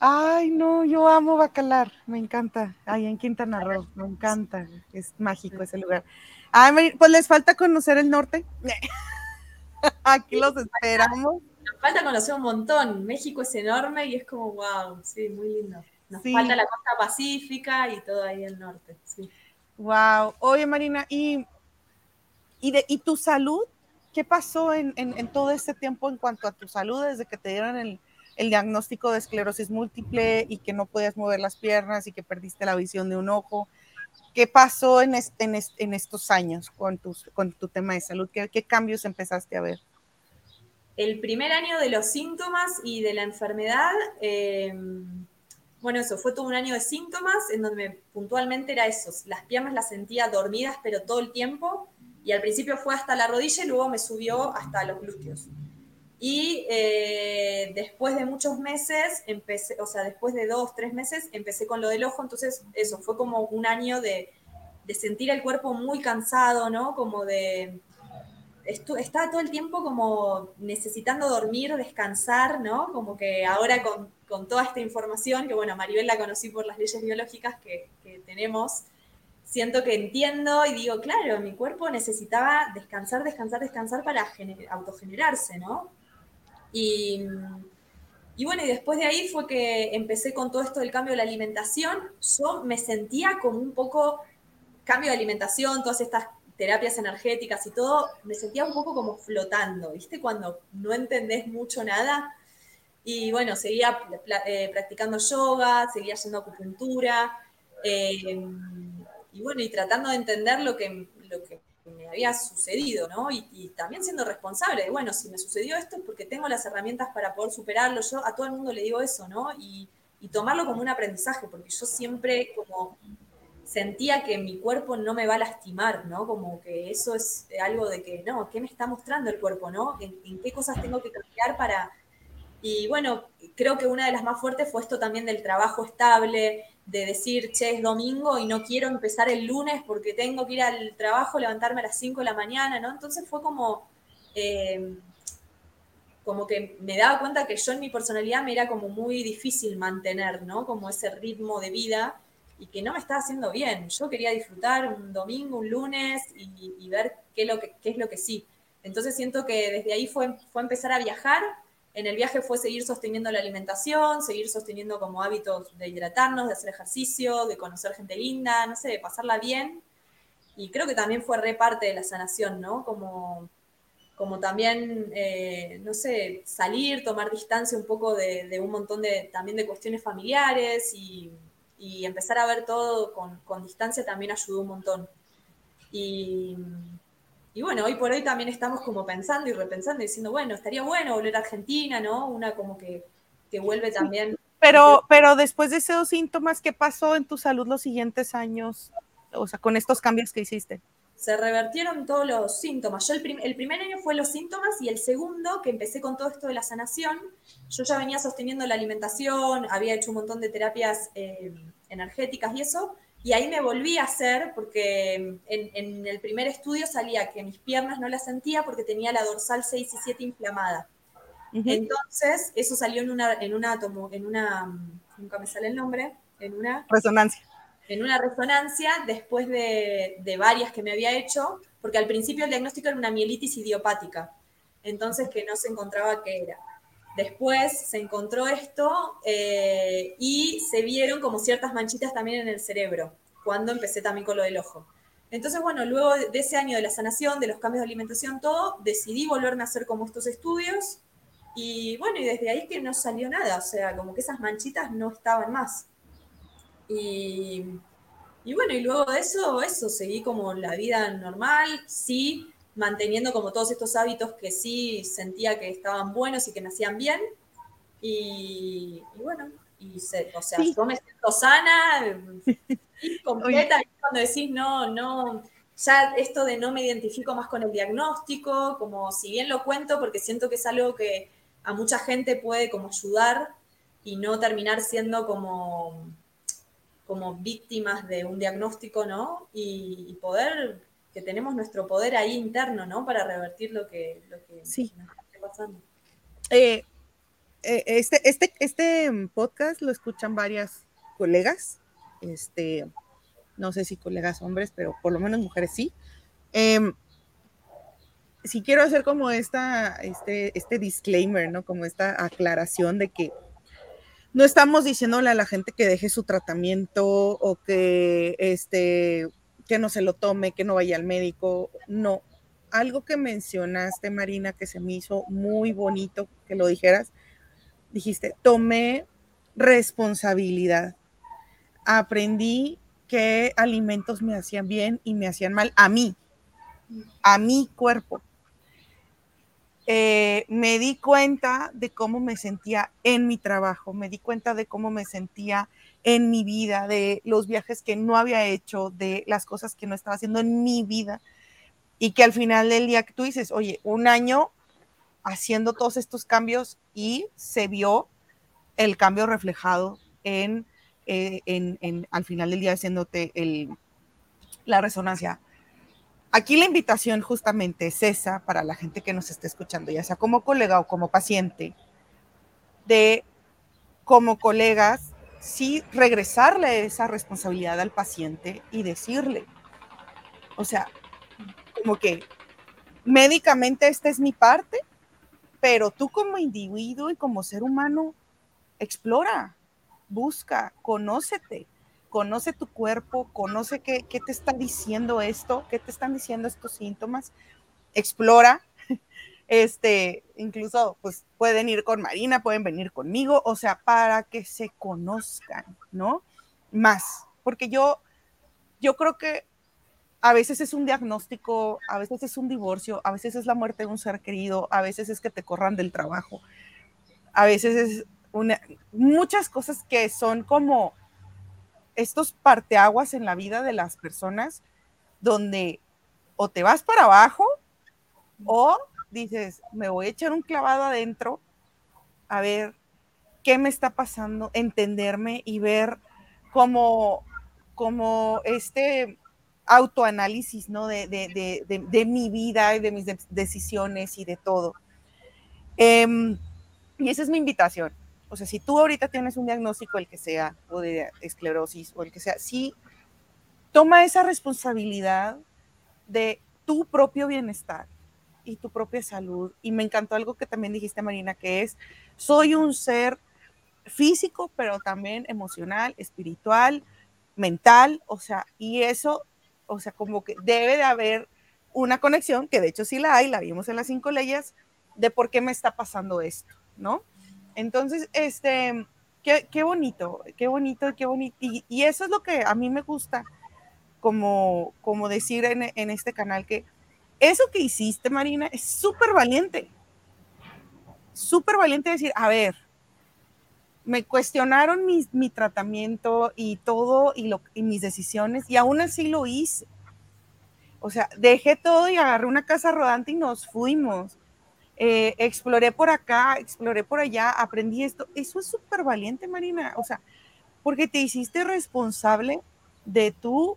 Ay, no, yo amo Bacalar, me encanta. Ay, en Quintana Roo, me encanta. Es mágico ese lugar. Ay, pues les falta conocer el norte. Aquí los esperamos. Nos falta conocer un montón. México es enorme y es como, wow, sí, muy lindo. Nos falta la costa pacífica y todo ahí el norte, sí. Wow. Oye, Marina, ¿y, y, de, y tu salud? ¿Qué pasó en, en todo este tiempo en cuanto a tu salud desde que te dieron el, el diagnóstico de esclerosis múltiple y que no podías mover las piernas y que perdiste la visión de un ojo. ¿Qué pasó en, estos años con, con tu tema de salud? ¿Qué, cambios empezaste a ver? El primer año de los síntomas y de la enfermedad, em, bueno, eso fue todo un año de síntomas en donde puntualmente era eso, las piernas las sentía dormidas pero todo el tiempo y al principio fue hasta la rodilla y luego me subió hasta los glúteos. Y eh, después de muchos meses, empecé, o sea, después de dos, tres meses, empecé con lo del ojo, entonces eso, fue como un año de, de sentir el cuerpo muy cansado, ¿no? Como de... estaba todo el tiempo como necesitando dormir, descansar, ¿no? Como que ahora con, con toda esta información, que bueno, Maribel la conocí por las leyes biológicas que, que tenemos, siento que entiendo y digo, claro, mi cuerpo necesitaba descansar, descansar, descansar para autogenerarse, ¿no? Y, bueno, y después de ahí fue que empecé con todo esto del cambio de la alimentación. Yo me sentía como un poco cambio de alimentación, todas estas terapias energéticas y todo, me sentía un poco como flotando, ¿viste? Cuando no entendés mucho nada. Y bueno, seguía eh, practicando yoga, seguía haciendo acupuntura. Eh, y bueno, y tratando de entender lo que, lo que me había sucedido, ¿no? Y, también siendo responsable de, bueno, si me sucedió esto es porque tengo las herramientas para poder superarlo. Yo a todo el mundo le digo eso, ¿no? Y, tomarlo como un aprendizaje, porque yo siempre como sentía que mi cuerpo no me va a lastimar, ¿no? Como que eso es algo de que, no, ¿qué me está mostrando el cuerpo, ¿no? ¿En, qué cosas tengo que cambiar para... Y bueno, creo que una de las más fuertes fue esto también del trabajo estable, de decir, che, es domingo y no quiero empezar el lunes porque tengo que ir al trabajo, levantarme a las 5 de la mañana, ¿no? Entonces fue como, eh, como que me daba cuenta que yo en mi personalidad me era como muy difícil mantener, ¿no? Como ese ritmo de vida y que no me estaba haciendo bien. Yo quería disfrutar un domingo, un lunes y, ver qué, lo que, qué es lo que sí. Entonces siento que desde ahí fue, fue empezar a viajar en el viaje fue seguir sosteniendo la alimentación, seguir sosteniendo como hábitos de hidratarnos, de hacer ejercicio, de conocer gente linda, no sé, de pasarla bien. Y creo que también fue re parte de la sanación, ¿no? Como, como también, eh, no sé, salir, tomar distancia un poco de, un montón de, también de cuestiones familiares y, y empezar a ver todo con, con distancia también ayudó un montón. Y, y, bueno, hoy por hoy también estamos como pensando y repensando, diciendo, bueno, estaría bueno volver a Argentina, ¿no? Una como que, que vuelve también. Pero, pero después de esos síntomas, ¿qué pasó en tu salud los siguientes años? O sea, con estos cambios que hiciste se revertieron todos los síntomas. Yo el, primer año fue los síntomas y el segundo, que empecé con todo esto de la sanación, yo ya venía sosteniendo la alimentación, había hecho un montón de terapias eh, energéticas y eso, y ahí me volví a hacer, porque en, el primer estudio salía que mis piernas no las sentía porque tenía la dorsal 6 y 7 inflamada. Entonces, eso salió en una, en una, en una, nunca me sale el nombre, en una... Resonancia en una resonancia después de, varias que me había hecho, porque al principio el diagnóstico era una mielitis idiopática, entonces que no se encontraba qué era. Después se encontró esto eh, y se vieron como ciertas manchitas también en el cerebro, cuando empecé también con lo del ojo. Entonces, bueno, luego de ese año de la sanación, de los cambios de alimentación, todo, decidí volverme a hacer como estos estudios y bueno, y desde ahí que no salió nada, o sea, como que esas manchitas no estaban más. Y, bueno, y luego de eso, eso, seguí como la vida normal, sí, manteniendo como todos estos hábitos que sí sentía que estaban buenos y que me hacían bien. Y, bueno, y o sea, yo me siento sana, completa, y cuando decís no, no, ya esto de no me identifico más con el diagnóstico, como si bien lo cuento porque siento que es algo que a mucha gente puede como ayudar y no terminar siendo como como víctimas de un diagnóstico, ¿no? Y, poder, que tenemos nuestro poder ahí interno, ¿no? Para revertir lo que, lo que sí. nos está pasando. Eh, eh, este, este, este podcast lo escuchan varias colegas, este, no sé si colegas hombres, pero por lo menos mujeres sí. Eh, sí quiero hacer como esta, este, este disclaimer, ¿no? Como esta aclaración de que no estamos diciéndole a la gente que deje su tratamiento o que, este, que no se lo tome, que no vaya al médico. No. Algo que mencionaste, Marina, que se me hizo muy bonito que lo dijeras, dijiste, tomé responsabilidad. Aprendí qué alimentos me hacían bien y me hacían mal a mí, a mi cuerpo. Eh, me di cuenta de cómo me sentía en mi trabajo, me di cuenta de cómo me sentía en mi vida, de los viajes que no había hecho, de las cosas que no estaba haciendo en mi vida y que al final del día tú dices, oye, un año haciendo todos estos cambios y se vio el cambio reflejado en, eh, en, al final del día haciéndote el, la resonancia Aquí la invitación justamente es esa para la gente que nos esté escuchando, ya sea como colega o como paciente, de como colegas, sí regresarle esa responsabilidad al paciente y decirle, o sea, como que médicamente esta es mi parte, pero tú como individuo y como ser humano, explora, busca, conócete, conoce tu cuerpo, conoce qué, te está diciendo esto, qué te están diciendo estos síntomas, explora, este, incluso pues pueden ir con Marina, pueden venir conmigo, o sea, para que se conozcan, ¿no? Más, porque yo, yo creo que a veces es un diagnóstico, a veces es un divorcio, a veces es la muerte de un ser querido, a veces es que te corran del trabajo, a veces es una, muchas cosas que son como estos parteaguas en la vida de las personas donde o te vas para abajo o dices, me voy a echar un clavado adentro a ver qué me está pasando, entenderme y ver cómo, como este autoanálisis, ¿no? De, de, mi vida y de mis decisiones y de todo. Em, y esa es mi invitación o sea, si tú ahorita tienes un diagnóstico, el que sea, o de esclerosis, o el que sea, sí, toma esa responsabilidad de tu propio bienestar y tu propia salud. Y me encantó algo que también dijiste, Marina, que es, soy un ser físico, pero también emocional, espiritual, mental, o sea, y eso, o sea, como que debe de haber una conexión, que de hecho sí la hay, la vimos en las cinco leyes, de por qué me está pasando esto, ¿no? Entonces, este, qué, qué bonito, qué bonito, qué bonito. Y, eso es lo que a mí me gusta, como, como decir en, en este canal, que eso que hiciste, Marina, es súper valiente. Súper valiente decir, a ver, me cuestionaron mi, mi tratamiento y todo y mis decisiones y aún así lo hice. O sea, dejé todo y agarré una casa rodante y nos fuimos. Eh, exploré por acá, exploré por allá, aprendí esto. Eso es súper valiente, Marina. O sea, porque te hiciste responsable de tu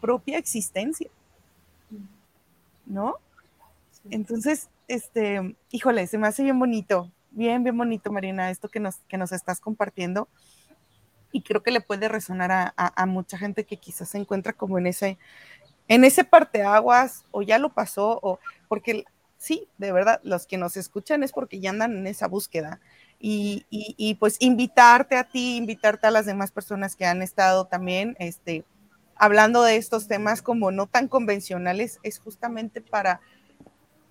propia existencia. ¿No? Entonces, este, híjole, se me hace bien bonito, bien, bien bonito, Marina, esto que nos, que nos estás compartiendo. Y creo que le puede resonar a, a, a mucha gente que quizás se encuentra como en ese, en ese parteaguas, o ya lo pasó, o porque sí, de verdad, los que nos escuchan es porque ya andan en esa búsqueda. Y, y, y, pues invitarte a ti, invitarte a las demás personas que han estado también este, hablando de estos temas como no tan convencionales, es justamente para,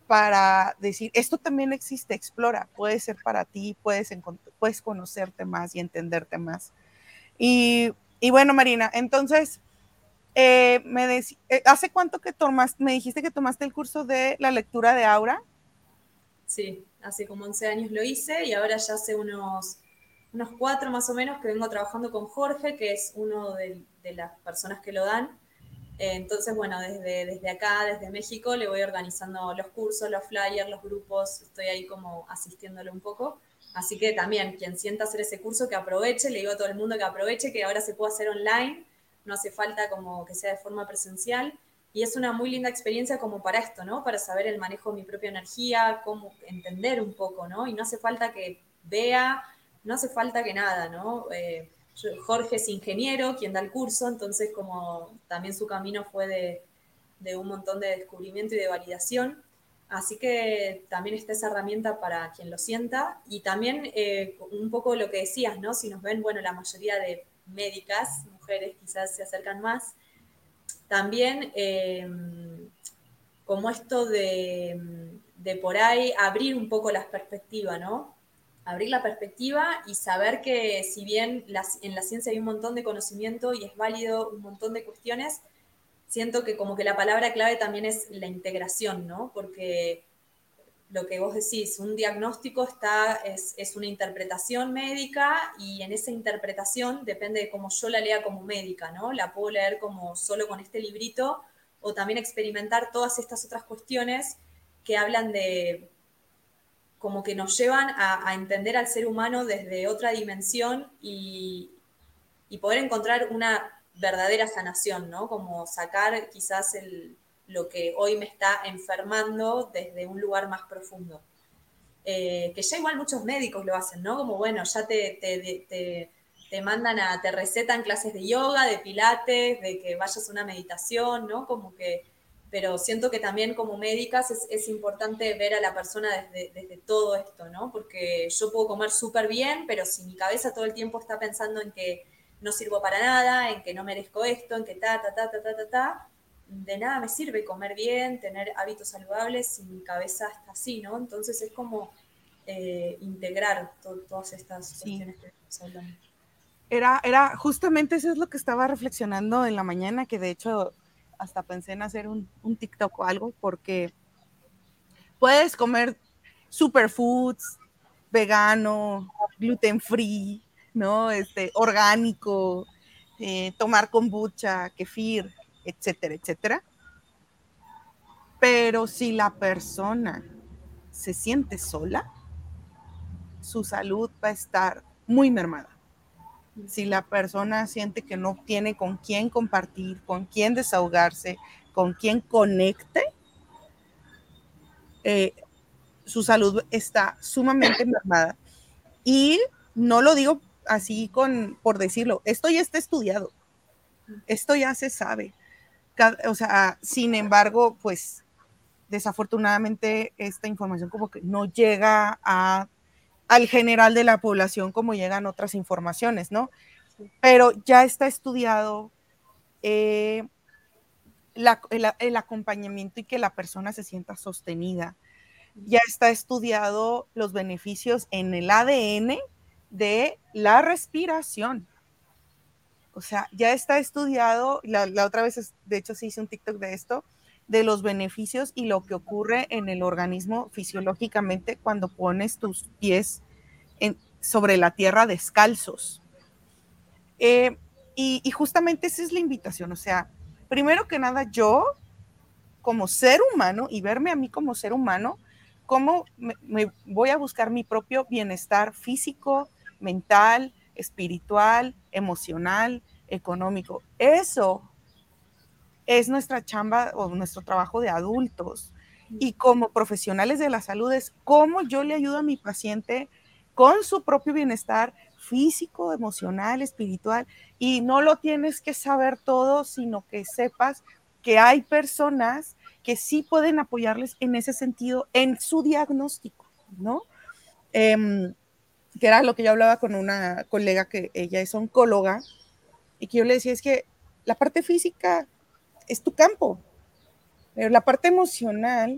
para decir, esto también existe, explora, puede ser para ti, puedes, puedes conocerte más y entenderte más. Y, y bueno, Marina, entonces, eh, me eh, ¿hace cuánto que tomaste, me dijiste que tomaste el curso de la lectura de Aura? Sí, hace como 11 años lo hice y ahora ya hace unos, unos cuatro más o menos que vengo trabajando con Jorge, que es uno de, las personas que lo dan. Eh, entonces, bueno, desde, desde acá, desde México, le voy organizando los cursos, los flyers, los grupos, estoy ahí como asistiéndole un poco. Así que también, quien sienta hacer ese curso, que aproveche, le digo a todo el mundo que aproveche, que ahora se puede hacer online no hace falta como que sea de forma presencial. Y es una muy linda experiencia como para esto, ¿no? Para saber el manejo de mi propia energía, cómo entender un poco, ¿no? Y no hace falta que vea, no hace falta que nada, ¿no? Eh, Jorge es ingeniero, quien da el curso, entonces como también su camino fue de, de un montón de descubrimiento y de validación. Así que también está esa herramienta para quien lo sienta. Y también eh, un poco lo que decías, ¿no? Si nos ven, bueno, la mayoría de médicas, mujeres quizás se acercan más. También eh, como esto de, de, por ahí abrir un poco las perspectivas, ¿no? Abrir la perspectiva y saber que si bien en la ciencia hay un montón de conocimiento y es válido un montón de cuestiones, siento que como que la palabra clave también es la integración, ¿no? Porque lo que vos decís, un diagnóstico está, es, es, una interpretación médica y en esa interpretación depende de cómo yo la lea como médica, ¿no? La puedo leer como solo con este librito o también experimentar todas estas otras cuestiones que hablan de, como que nos llevan a, entender al ser humano desde otra dimensión y, y poder encontrar una verdadera sanación, ¿no? Como sacar quizás el, lo que hoy me está enfermando desde un lugar más profundo. Eh, que ya igual muchos médicos lo hacen, ¿no? Como bueno, ya te, te, te, te, mandan a, te recetan clases de yoga, de pilates, de que vayas a una meditación, ¿no? Como que, pero siento que también como médicas es, es importante ver a la persona desde, desde todo esto, ¿no? Porque yo puedo comer súper bien, pero si mi cabeza todo el tiempo está pensando en que no sirvo para nada, en que no merezco esto, en que ta, ta, ta, ta, ta, ta, ta de nada me sirve comer bien, tener hábitos saludables si mi cabeza está así, ¿no? Entonces es como eh, integrar to todas estas sí. cuestiones que estamos hablando. Era, era, justamente eso es lo que estaba reflexionando en la mañana, que de hecho hasta pensé en hacer un, TikTok o algo, porque puedes comer superfoods, vegano, gluten free, ¿no? Este, orgánico, eh, tomar kombucha, kefir, etcétera, etcétera. Pero si la persona se siente sola, su salud va a estar muy mermada. Si la persona siente que no tiene con quién compartir, con quién desahogarse, con quién conecte, eh, su salud está sumamente mermada. Y no lo digo así con, por decirlo, esto ya está estudiado, esto ya se sabe o sea, sin embargo, pues desafortunadamente esta información como que no llega a, al general de la población como llegan otras informaciones, ¿no? Pero ya está estudiado eh, la, el, el, acompañamiento y que la persona se sienta sostenida. Ya está estudiado los beneficios en el ADN de la respiración. O sea, ya está estudiado, la, otra vez, de hecho, se hizo un TikTok de esto, de los beneficios y lo que ocurre en el organismo fisiológicamente cuando pones tus pies sobre la tierra descalzos. Eh, y, justamente esa es la invitación, o sea, primero que nada, yo como ser humano y verme a mí como ser humano, cómo me voy a buscar mi propio bienestar físico, mental, espiritual, emocional, económico. Eso es nuestra chamba o nuestro trabajo de adultos. Y como profesionales de la salud es cómo yo le ayudo a mi paciente con su propio bienestar físico, emocional, espiritual. Y no lo tienes que saber todo, sino que sepas que hay personas que sí pueden apoyarles en ese sentido, en su diagnóstico, ¿no? Em, que era lo que yo hablaba con una colega que ella es oncóloga y que yo le decía es que la parte física es tu campo, pero la parte emocional,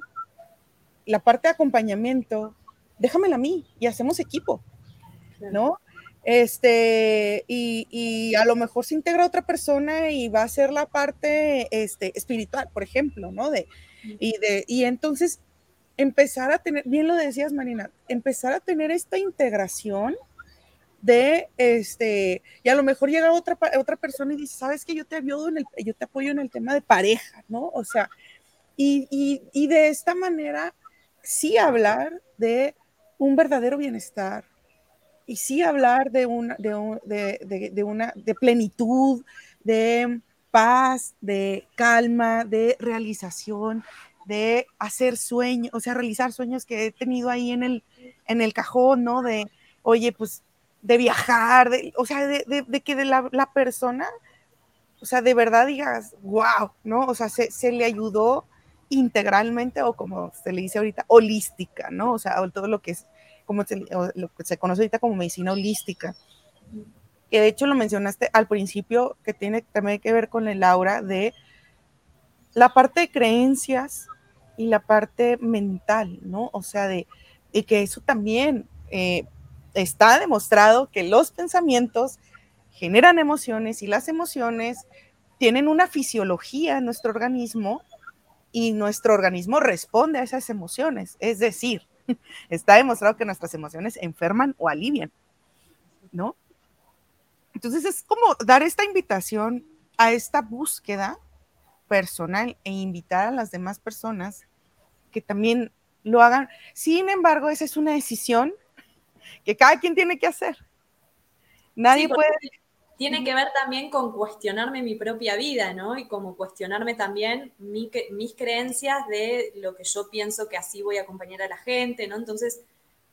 la parte de acompañamiento, déjamela a mí y hacemos equipo, ¿no? Este, y, y, a lo mejor se integra otra persona y va a ser la parte este, espiritual, por ejemplo, ¿no? De, y, de, y entonces empezar a tener, bien lo decías Marina, empezar a tener esta integración de este, y a lo mejor llega otra, otra persona y dice, sabes que yo te ayudo en el, yo te apoyo en el tema de pareja, ¿no? O sea, y, y, y de esta manera sí hablar de un verdadero bienestar y sí hablar de una, de, de, de una, de plenitud, de paz, de calma, de realización, de hacer sueños, o sea, realizar sueños que he tenido ahí en el, en el cajón, ¿no? De, oye, pues, de viajar, de, o sea, de, de, que de la, la, persona, o sea, de verdad digas, wow, ¿no? O sea, se, se, le ayudó integralmente o como se le dice ahorita, holística, ¿no? O sea, todo lo que es, como se, lo que se conoce ahorita como medicina holística. Que de hecho lo mencionaste al principio, que tiene también que ver con el aura de la parte de creencias, y la parte mental, ¿no? O sea, de, y que eso también eh, está demostrado que los pensamientos generan emociones y las emociones tienen una fisiología en nuestro organismo y nuestro organismo responde a esas emociones. Es decir, está demostrado que nuestras emociones enferman o alivian, ¿no? Entonces es como dar esta invitación a esta búsqueda personal e invitar a las demás personas que también lo hagan. Sin embargo, esa es una decisión que cada quien tiene que hacer. Nadie puede... Tiene que ver también con cuestionarme mi propia vida, ¿no? Y como cuestionarme también mis creencias de lo que yo pienso que así voy a acompañar a la gente, ¿no? Entonces,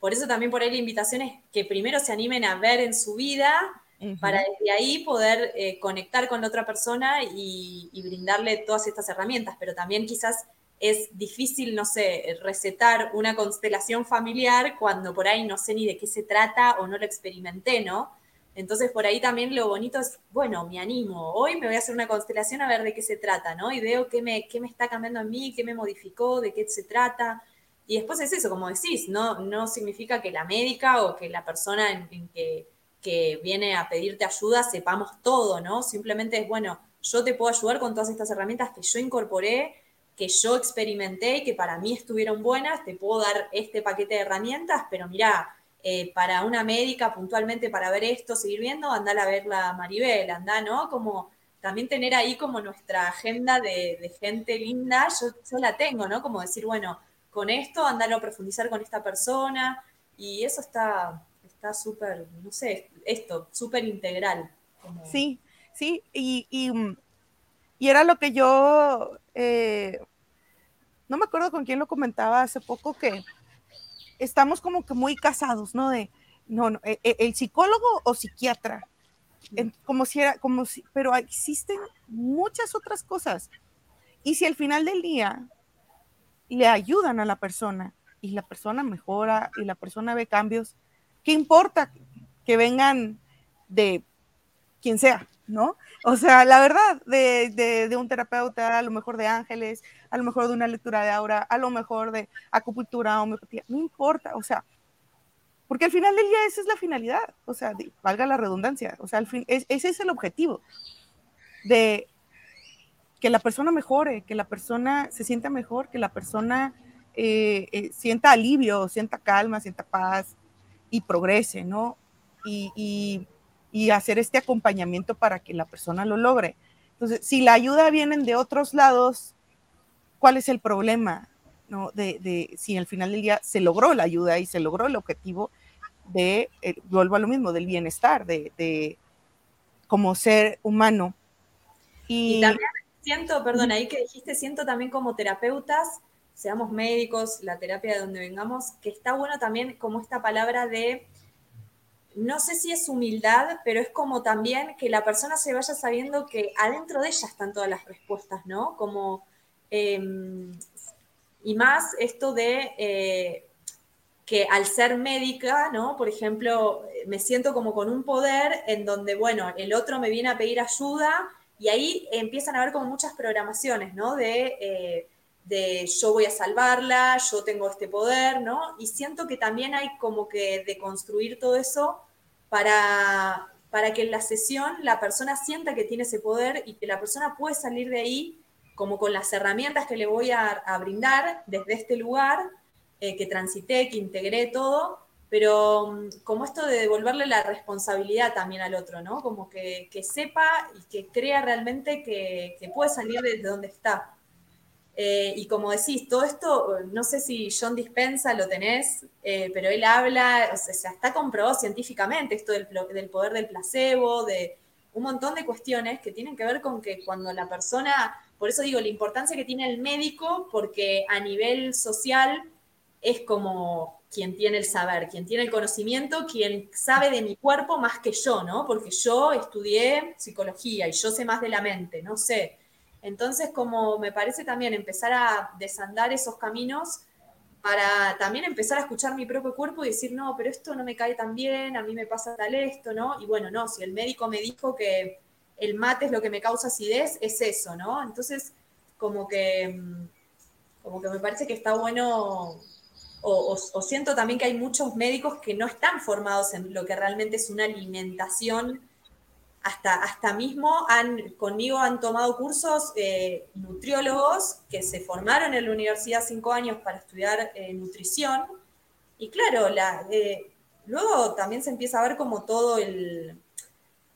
por eso también por ahí la invitación es que primero se animen a ver en su vida para desde ahí poder eh, conectar con la otra persona y, y, brindarle todas estas herramientas, pero también quizás es difícil, no sé, recetar una constelación familiar cuando por ahí no sé ni de qué se trata o no lo experimenté, ¿no? Entonces por ahí también lo bonito es, bueno, me animo, hoy me voy a hacer una constelación a ver de qué se trata, ¿no? Y veo qué me, qué me está cambiando en mí, qué me modificó, de qué se trata. Y después es eso, como decís, no, no significa que la médica o que la persona en, que, que viene a pedirte ayuda sepamos todo, ¿no? Simplemente es, bueno, yo te puedo ayudar con todas estas herramientas que yo incorporé que yo experimenté y que para mí estuvieron buenas, te puedo dar este paquete de herramientas, pero mira, eh, para una médica puntualmente para ver esto, seguir viendo, andar a verla Maribel, anda, ¿no? Como también tener ahí como nuestra agenda de, gente linda, yo, yo, la tengo, ¿no? Como decir, bueno, con esto, andar a profundizar con esta persona, y eso está súper, no sé, esto, súper integral. Sí, sí, y, y, y, era lo que yo eh, no me acuerdo con quién lo comentaba hace poco, que estamos como que muy casados, ¿no? De, no, no, e, e, el, psicólogo o psiquiatra, como si era, como si, pero existen muchas otras cosas. Y si al final del día le ayudan a la persona y la persona mejora y la persona ve cambios, ¿qué importa que vengan de quien sea, ¿no? O sea, la verdad, de, un terapeuta, a lo mejor de ángeles, a lo mejor de una lectura de aura, a lo mejor de acupuntura, homeopatía, no importa, o sea, porque al final del día esa es la finalidad, o sea, valga la redundancia, o sea, al fin, ese es el objetivo de que la persona mejore, que la persona se sienta mejor, que la persona eh, eh, sienta alivio, sienta calma, sienta paz y progrese, ¿no? Y, hacer este acompañamiento para que la persona lo logre. Entonces, si la ayuda viene de otros lados, ¿cuál es el problema? ¿no? De, de, si al final del día se logró la ayuda y se logró el objetivo de, eh, vuelvo a lo mismo, del bienestar, de, de como ser humano. Y, también siento, perdón, ahí que dijiste, siento también como terapeutas, seamos médicos, la terapia de donde vengamos, que está bueno también como esta palabra de, no sé si es humildad, pero es como también que la persona se vaya sabiendo que adentro de ella están todas las respuestas, ¿no? Como, em, y más esto de... Eh, que al ser médica, ¿no? Por ejemplo, me siento como con un poder en donde, bueno, el otro me viene a pedir ayuda y ahí empiezan a haber como muchas programaciones, ¿no? De, eh, de yo voy a salvarla, yo tengo este poder, ¿no? Y siento que también hay como que de construir todo eso para, para que en la sesión la persona sienta que tiene ese poder y que la persona puede salir de ahí como con las herramientas que le voy a, a brindar desde este lugar, eh, que transité, que integré todo, pero mm, como esto de devolverle la responsabilidad también al otro, ¿no? Como que, sepa y que crea realmente que, puede salir de donde está. Eh, y como decís, todo esto, no sé si John Dispensa lo tenés, eh, pero él habla, o sea, está comprobado científicamente esto del, del, poder del placebo, de un montón de cuestiones que tienen que ver con que cuando la persona, por eso digo, la importancia que tiene el médico, porque a nivel social es como quien tiene el saber, quien tiene el conocimiento, quien sabe de mi cuerpo más que yo, ¿no? Porque yo estudié psicología y yo sé más de la mente, no sé. Entonces, como me parece también empezar a desandar esos caminos para también empezar a escuchar mi propio cuerpo y decir, no, pero esto no me cae tan bien, a mí me pasa tal esto, ¿no? Y bueno, no, si el médico me dijo que el mate es lo que me causa acidez, es eso, ¿no? Entonces, como que, mm, como que me parece que está bueno o, siento también que hay muchos médicos que no están formados en lo que realmente es una alimentación. Hasta, hasta mismo han, conmigo han tomado cursos eh, nutriólogos que se formaron en la universidad cinco años para estudiar eh, nutrición. Y claro, la, eh, luego también se empieza a ver como todo el,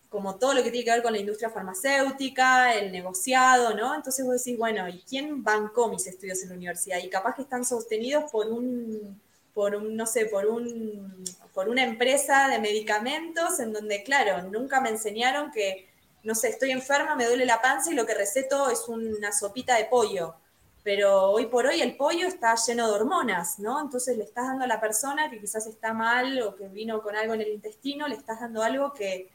como todo lo que tiene que ver con la industria farmacéutica, el negociado, ¿no? Entonces vos decís, bueno, ¿y quién bancó mis estudios en la universidad? Y capaz que están sostenidos por un, por un, no sé, por un, por una empresa de medicamentos en donde, claro, nunca me enseñaron que, no sé, estoy enferma, me duele la panza y lo que receto es una sopita de pollo. Pero hoy por hoy el pollo está lleno de hormonas, ¿no? Entonces le estás dando a la persona que quizás está mal o que vino con algo en el intestino, le estás dando algo que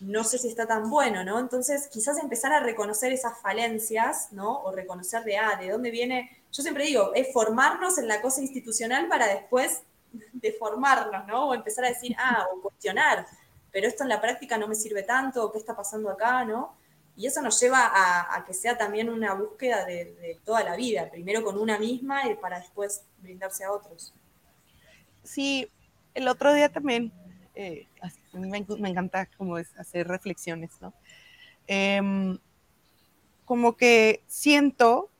no sé si está tan bueno, ¿no? Entonces, quizás empezar a reconocer esas falencias, ¿no? O reconocer de, ah, de dónde viene, yo siempre digo, es formarnos en la cosa institucional para después deformarnos, ¿no? O empezar a decir, ah, o cuestionar, pero esto en la práctica no me sirve tanto, ¿qué está pasando acá, ¿no? Y eso nos lleva a, que sea también una búsqueda de, toda la vida, primero con una misma y para después brindarse a otros. Sí, el otro día también eh, me, encanta como es hacer reflexiones, ¿no? Em, como que siento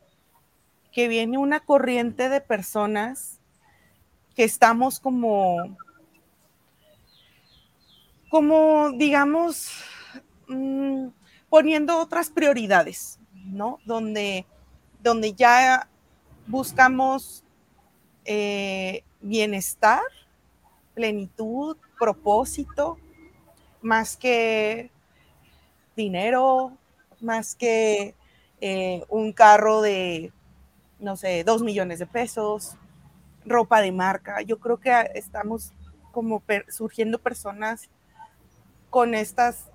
que viene una corriente de personas que estamos como, como digamos, mm, poniendo otras prioridades, ¿no? Donde, donde ya buscamos eh, bienestar, plenitud, propósito, más que dinero, más que eh, un carro de, no sé, dos millones de pesos, ropa de marca. Yo creo que estamos como surgiendo personas con estas,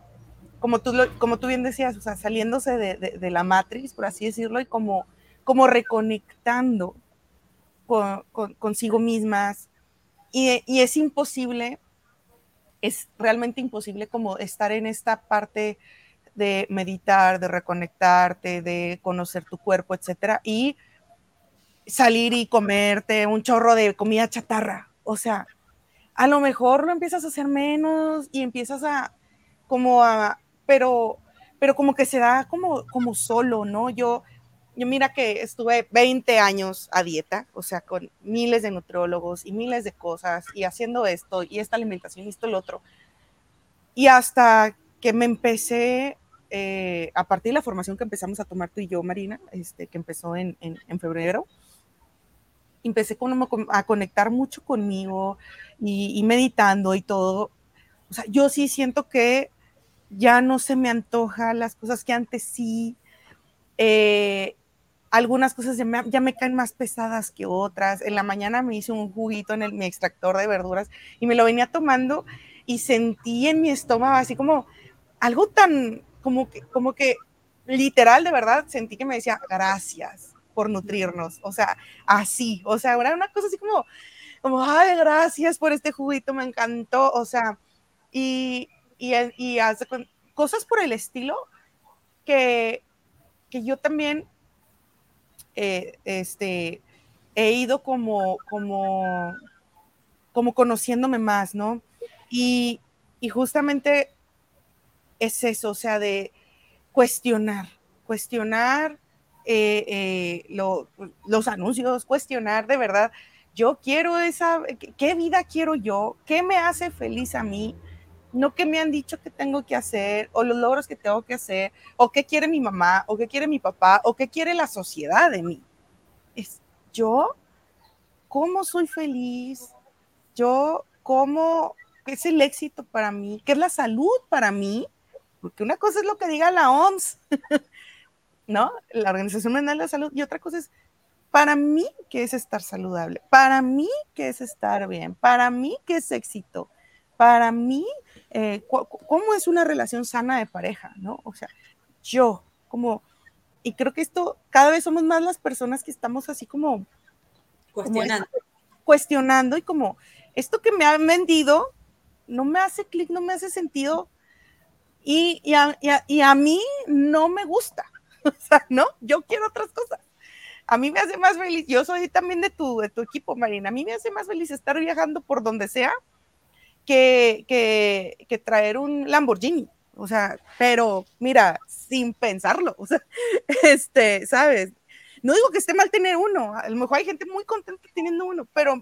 como tú, como tú bien decías, o sea, saliéndose de, la matriz, por así decirlo, y como, como reconectando consigo mismas. Y es imposible es realmente imposible como estar en esta parte de meditar, de reconectarte, de conocer tu cuerpo, etcétera, y salir y comerte un chorro de comida chatarra. O sea, a lo mejor lo empiezas a hacer menos y empiezas a, como a, pero, pero como que se da como, como solo, ¿no? Yo, yo mira que estuve 20 años a dieta, o sea, con miles de nutriólogos y miles de cosas y haciendo esto y esta alimentación y esto y otro. Y hasta que me empecé, eh, a partir de la formación que empezamos a tomar tú y yo, Marina, este, que empezó en, en, febrero, empecé con, a conectar mucho conmigo y, y, meditando y todo. O sea, yo sí siento que ya no se me antoja las cosas que antes sí. Eh, algunas cosas ya me, ya me, caen más pesadas que otras. En la mañana me hice un juguito en el, mi extractor de verduras y me lo venía tomando y sentí en mi estómago así como algo tan, como que, como que literal, de verdad, sentí que me decía gracias por nutrirnos. O sea, así, o sea, era una cosa así como, como, ay, gracias por este juguito, me encantó. O sea, y, y, y cosas por el estilo que, que yo también eh, este, he ido como, como, como conociéndome más, ¿no? Y, y justamente es eso, o sea, de cuestionar, cuestionar eh, eh, los anuncios, cuestionar de verdad, yo quiero esa, ¿qué vida quiero yo? ¿Qué me hace feliz a mí? No que me han dicho que tengo que hacer, o los logros que tengo que hacer, o qué quiere mi mamá, o qué quiere mi papá, o qué quiere la sociedad de mí. Es yo, cómo soy feliz, yo, cómo, qué es el éxito para mí, qué es la salud para mí, porque una cosa es lo que diga la OMS, ¿no? La Organización Mundial de la Salud, y otra cosa es para mí qué es estar saludable, para mí qué es estar bien, para mí qué es éxito, para mí eh, cómo es una relación sana de pareja, ¿no? O sea, yo, como, y creo que esto, cada vez somos más las personas que estamos así como cuestionando. cuestionando y como, esto que me han vendido no me hace clic, no me hace sentido y, y, a, y, a, mí no me gusta, o sea, ¿no? Yo quiero otras cosas. A mí me hace más feliz, yo soy también de tu, de tu equipo, Marina, a mí me hace más feliz estar viajando por donde sea que, que, traer un Lamborghini. O sea, pero mira, sin pensarlo, o sea, este, ¿sabes? No digo que esté mal tener uno, a lo mejor hay gente muy contenta teniendo uno, pero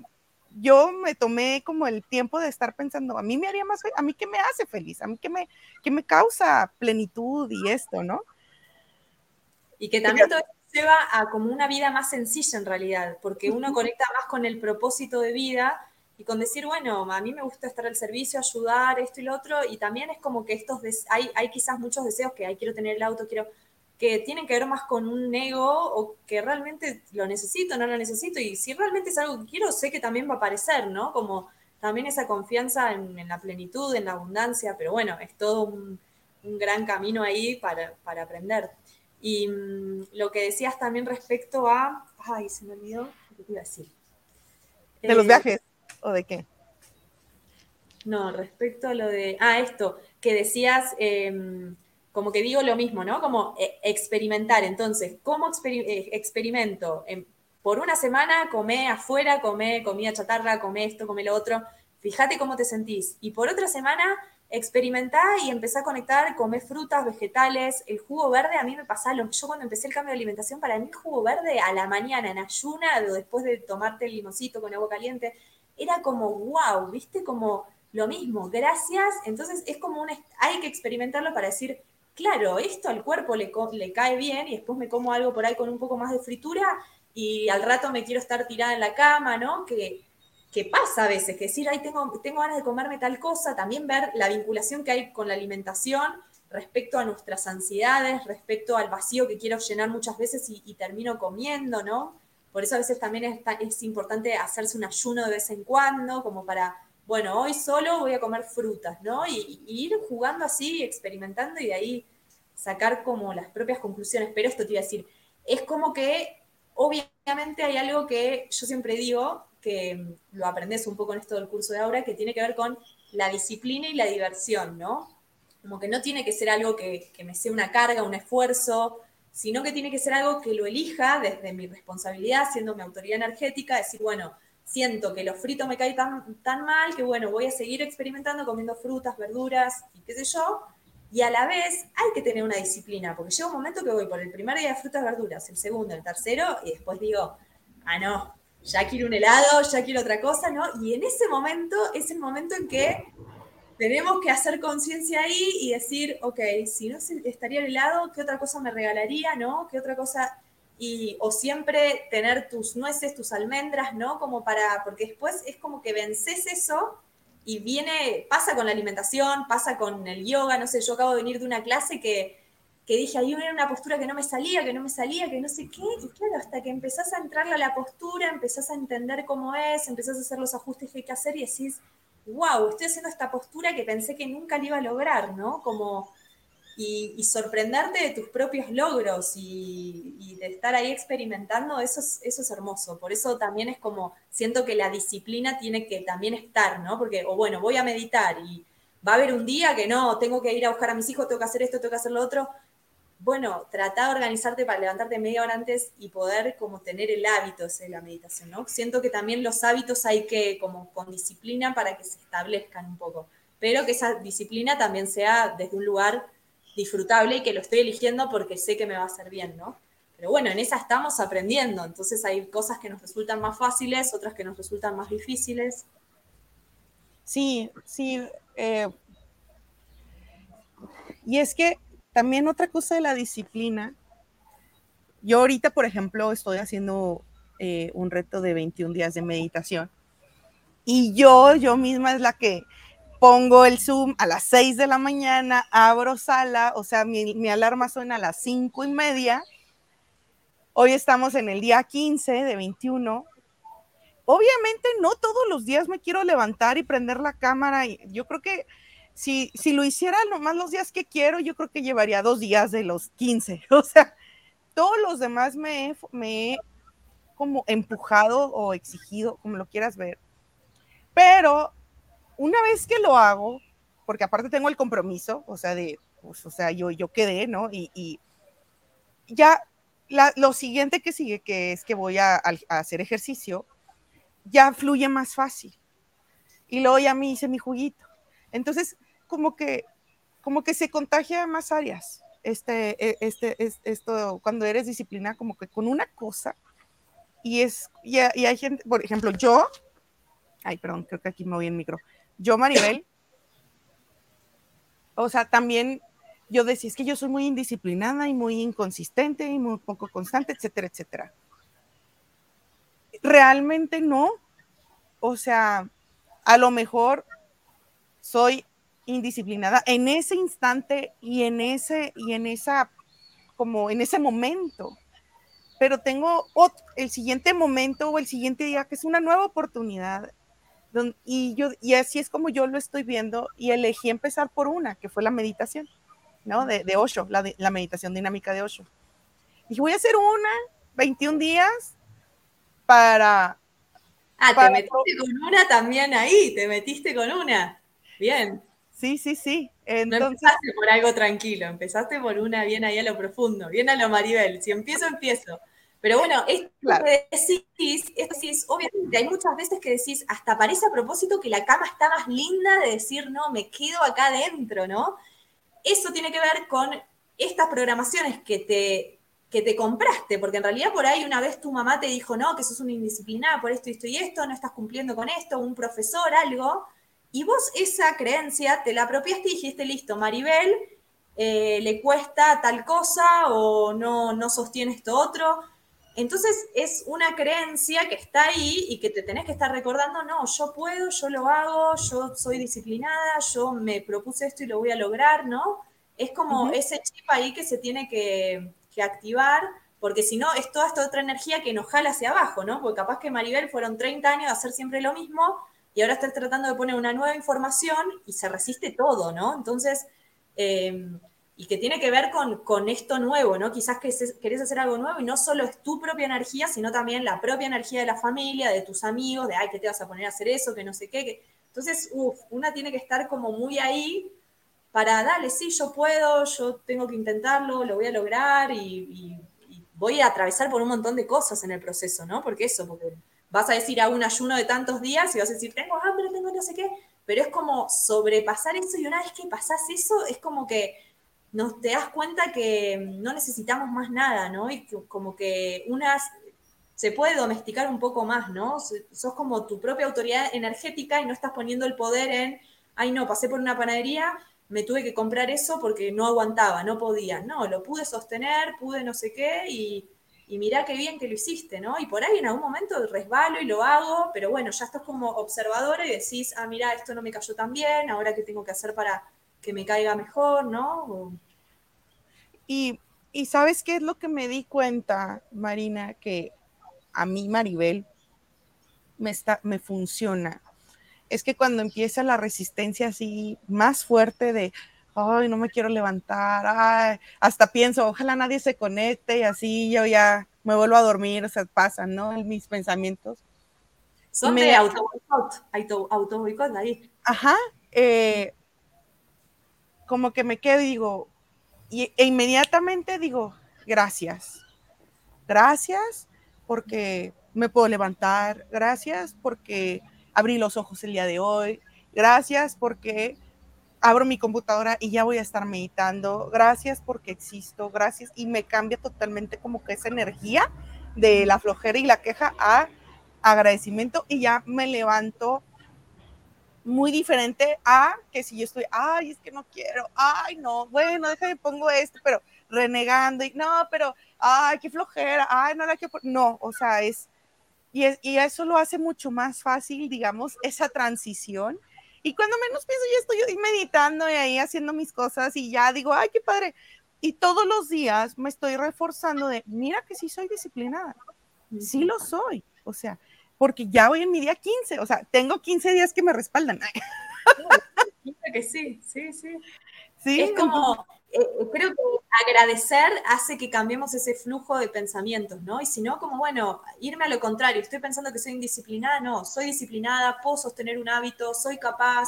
yo me tomé como el tiempo de estar pensando, a mí me haría más, a mí qué me hace feliz, a mí qué me, qué me causa plenitud y esto, ¿no? Y que también todo lleva a como una vida más sencilla en realidad, porque uno conecta más con el propósito de vida y con decir, bueno, a mí me gusta estar al servicio, ayudar, esto y lo otro, y también es como que estos, hay, hay quizás muchos deseos que, hay quiero tener el auto, quiero, que tienen que ver más con un ego o que realmente lo necesito, no lo necesito, y si realmente es algo que quiero, sé que también va a aparecer, ¿no? Como también esa confianza en, la plenitud, en la abundancia, pero bueno, es todo un, un gran camino ahí para, para aprender. Y mm, lo que decías también respecto a, ay, se me olvidó, ¿qué te iba a decir? De los eh, viajes. ¿O de qué? No, respecto a lo de. Ah, esto, que decías, em, como que digo lo mismo, ¿no? Como eh, experimentar. Entonces, ¿cómo eh, experimento? por una semana comé afuera, comé comida chatarra, comé esto, comé lo otro. Fíjate cómo te sentís. Y por otra semana experimentá y empecé a conectar, comé frutas, vegetales, el jugo verde, a mí me pasaba lo yo cuando empecé el cambio de alimentación, para mí el jugo verde a la mañana en ayuna, o después de tomarte el limoncito con agua caliente, era como, wow, viste, como lo mismo, gracias. Entonces es como un, hay que experimentarlo para decir, claro, esto al cuerpo le, le cae bien y después me como algo por ahí con un poco más de fritura y al rato me quiero estar tirada en la cama, ¿no? Que, que pasa a veces, que decir, ay, tengo, tengo ganas de comerme tal cosa, también ver la vinculación que hay con la alimentación respecto a nuestras ansiedades, respecto al vacío que quiero llenar muchas veces y, y termino comiendo, ¿no? Por eso a veces también es, importante hacerse un ayuno de vez en cuando, como para, bueno, hoy solo voy a comer frutas, ¿no? Y, ir jugando así, experimentando y de ahí sacar como las propias conclusiones. Pero esto te iba a decir, es como que obviamente hay algo que yo siempre digo, que lo aprendes un poco en esto del curso de ahora, que tiene que ver con la disciplina y la diversión, ¿no? Como que no tiene que ser algo que me sea una carga, un esfuerzo, sino que tiene que ser algo que lo elija desde mi responsabilidad, siendo mi autoridad energética, decir, bueno, siento que lo frito me cae tan, tan mal que, bueno, voy a seguir experimentando comiendo frutas, verduras y qué sé yo. Y a la vez hay que tener una disciplina, porque llega un momento que voy por el primer día de frutas, verduras, el segundo, el tercero, y después digo, ah, no, ya quiero un helado, ya quiero otra cosa, ¿no? Y en ese momento es el momento en que tenemos que hacer conciencia ahí y decir, ok, si no estaría el helado, ¿qué otra cosa me regalaría, no? ¿Qué otra cosa? Y, o siempre tener tus nueces, tus almendras, ¿no? Como para, porque después es como que vences eso y viene, pasa con la alimentación, pasa con el yoga, no sé, yo acabo de venir de una clase que, que dije, ahí era una postura que no me salía, que no me salía, que no sé qué, y claro, hasta que empezás a entrarle a la postura, empezás a entender cómo es, empezás a hacer los ajustes que hay que hacer y decís, wow, estoy haciendo esta postura que pensé que nunca la iba a lograr, ¿no? Como, y, sorprenderte de tus propios logros y, de estar ahí experimentando, eso es, eso es hermoso. Por eso también es como, siento que la disciplina tiene que también estar, ¿no? Porque, o bueno, voy a meditar y va a haber un día que no, tengo que ir a buscar a mis hijos, tengo que hacer esto, tengo que hacer lo otro. Bueno, trata de organizarte para levantarte media hora antes y poder como tener el hábito de la meditación, ¿no? Siento que también los hábitos hay que como con disciplina para que se establezcan un poco, pero que esa disciplina también sea desde un lugar disfrutable y que lo estoy eligiendo porque sé que me va a hacer bien, ¿no? Pero bueno, en esa estamos aprendiendo, entonces hay cosas que nos resultan más fáciles, otras que nos resultan más difíciles. Sí, sí. Eh, y es que también otra cosa de la disciplina, yo ahorita, por ejemplo, estoy haciendo eh, un reto de 21 días de meditación y yo, yo misma es la que pongo el Zoom a las 6 de la mañana, abro sala, o sea, mi, alarma suena a las 5 y media. Hoy estamos en el día 15 de 21. Obviamente no todos los días me quiero levantar y prender la cámara. Yo creo que si, si lo hiciera nomás los días que quiero, yo creo que llevaría dos días de los 15. O sea, todos los demás me me he como empujado o exigido, como lo quieras ver. Pero una vez que lo hago, porque aparte tengo el compromiso, o sea, de, pues, o sea, yo, yo quedé, ¿no? Y, ya lo siguiente que sigue, que es que voy a, hacer ejercicio, ya fluye más fácil. Y luego ya me hice mi juguito. Entonces, como que, como que se contagia más áreas. Este, e, este, esto, cuando eres disciplina, como que con una cosa, y es, y, y hay gente, por ejemplo, yo, ay, perdón, creo que aquí me voy en micro yo, Maribel, o sea, también yo decía, es que yo soy muy indisciplinada y muy inconsistente y muy poco constante, etcétera, etcétera. Realmente no. O sea, a lo mejor soy indisciplinada en ese instante y en ese y en esa como en ese momento. Pero tengo el siguiente momento o el siguiente día que es una nueva oportunidad y, yo, y así es como yo lo estoy viendo y elegí empezar por una, que fue la meditación, ¿no? De, de Osho, la, la meditación dinámica de Osho. Y voy a hacer una, 21 días, para... Ah, te metiste con una también ahí, te metiste con una. Bien. Sí, sí, sí. Entonces... No empezaste por algo tranquilo, empezaste por una bien ahí a lo profundo, bien a lo Maribel. Si empiezo, empiezo. Pero bueno, esto que decís, esto es, obviamente, hay muchas veces que decís, hasta parece a propósito que la cama está más linda de decir, no, me quedo acá adentro, ¿no? Eso tiene que ver con estas programaciones que te, que te compraste, porque en realidad por ahí una vez tu mamá te dijo, no, que sos una indisciplinada por esto, esto y esto, no estás cumpliendo con esto, un profesor, algo, y vos esa creencia te la apropiaste y dijiste, listo, Maribel, eh, le cuesta tal cosa o no, no sostiene esto otro, entonces es una creencia que está ahí y que te tenés que estar recordando, no, yo puedo, yo lo hago, yo soy disciplinada, yo me propuse esto y lo voy a lograr, ¿no? Es como ese chip ahí que se tiene que, activar, porque si no es toda esta otra energía que nos jala hacia abajo, ¿no? Porque capaz que Maribel fueron 30 años de hacer siempre lo mismo y ahora estás tratando de poner una nueva información y se resiste todo, ¿no? Entonces, eh, y que tiene que ver con, con esto nuevo, ¿no? Quizás que querés hacer algo nuevo y no solo es tu propia energía, sino también la propia energía de la familia, de tus amigos, de, ay, que te vas a poner a hacer eso, que no sé qué. Entonces, uff, una tiene que estar como muy ahí para, dale, sí, yo puedo, yo tengo que intentarlo, lo voy a lograr y, voy a atravesar por un montón de cosas en el proceso, ¿no? Porque eso, porque vas a decir a un ayuno de tantos días y vas a decir, tengo hambre, tengo no sé qué, pero es como sobrepasar eso y una vez que pasás eso, es como que nos te das cuenta que no necesitamos más nada, ¿no? Y como que unas se puede domesticar un poco más, ¿no? Sos como tu propia autoridad energética y no estás poniendo el poder en, ay no, pasé por una panadería, me tuve que comprar eso porque no aguantaba, no podía. No, lo pude sostener, pude no sé qué y, y mirá qué bien que lo hiciste, ¿no? Y por ahí en algún momento resbalo y lo hago, pero bueno, ya estás como observadora y decís, ah, mira, esto no me cayó tan bien, ahora qué tengo que hacer para que me caiga mejor, ¿no? Y, y sabes qué es lo que me di cuenta, Marina, que a mí, Maribel, me, está, me funciona. Es que cuando empieza la resistencia así más fuerte de, ay, no me quiero levantar, hasta pienso, ojalá nadie se conecte y así yo ya me vuelvo a dormir, o sea, pasan, ¿no? Mis pensamientos. Son de auto boicot, auto boicot ahí. Ajá, eh, como que me quedo y digo, y, e inmediatamente digo, gracias, gracias porque me puedo levantar, gracias porque abrí los ojos el día de hoy, gracias porque abro mi computadora y ya voy a estar meditando, gracias porque existo, gracias, y me cambia totalmente como que esa energía de la flojera y la queja a agradecimiento. Y ya me levanto muy diferente a que si yo estoy, ay, es que no quiero, ay, no, bueno, déjame pongo esto, pero renegando y no, pero, ay, qué flojera, ay, no la que, no, o sea, es, y, es, y eso lo hace mucho más fácil, digamos, esa transición. Y cuando menos pienso, ya estoy meditando y ahí haciendo mis cosas y ya digo, ay, qué padre. Y todos los días me estoy reforzando de, mira que sí soy disciplinada, sí lo soy, o sea, porque ya voy en mi día 15, o sea, tengo 15 días que me respaldan. que sí, sí, sí. Sí. Es como, eh, creo que agradecer hace que cambiemos ese flujo de pensamientos, ¿no? Y si no, como, bueno, irme a lo contrario, estoy pensando que soy indisciplinada, no, soy disciplinada, puedo sostener un hábito, soy capaz,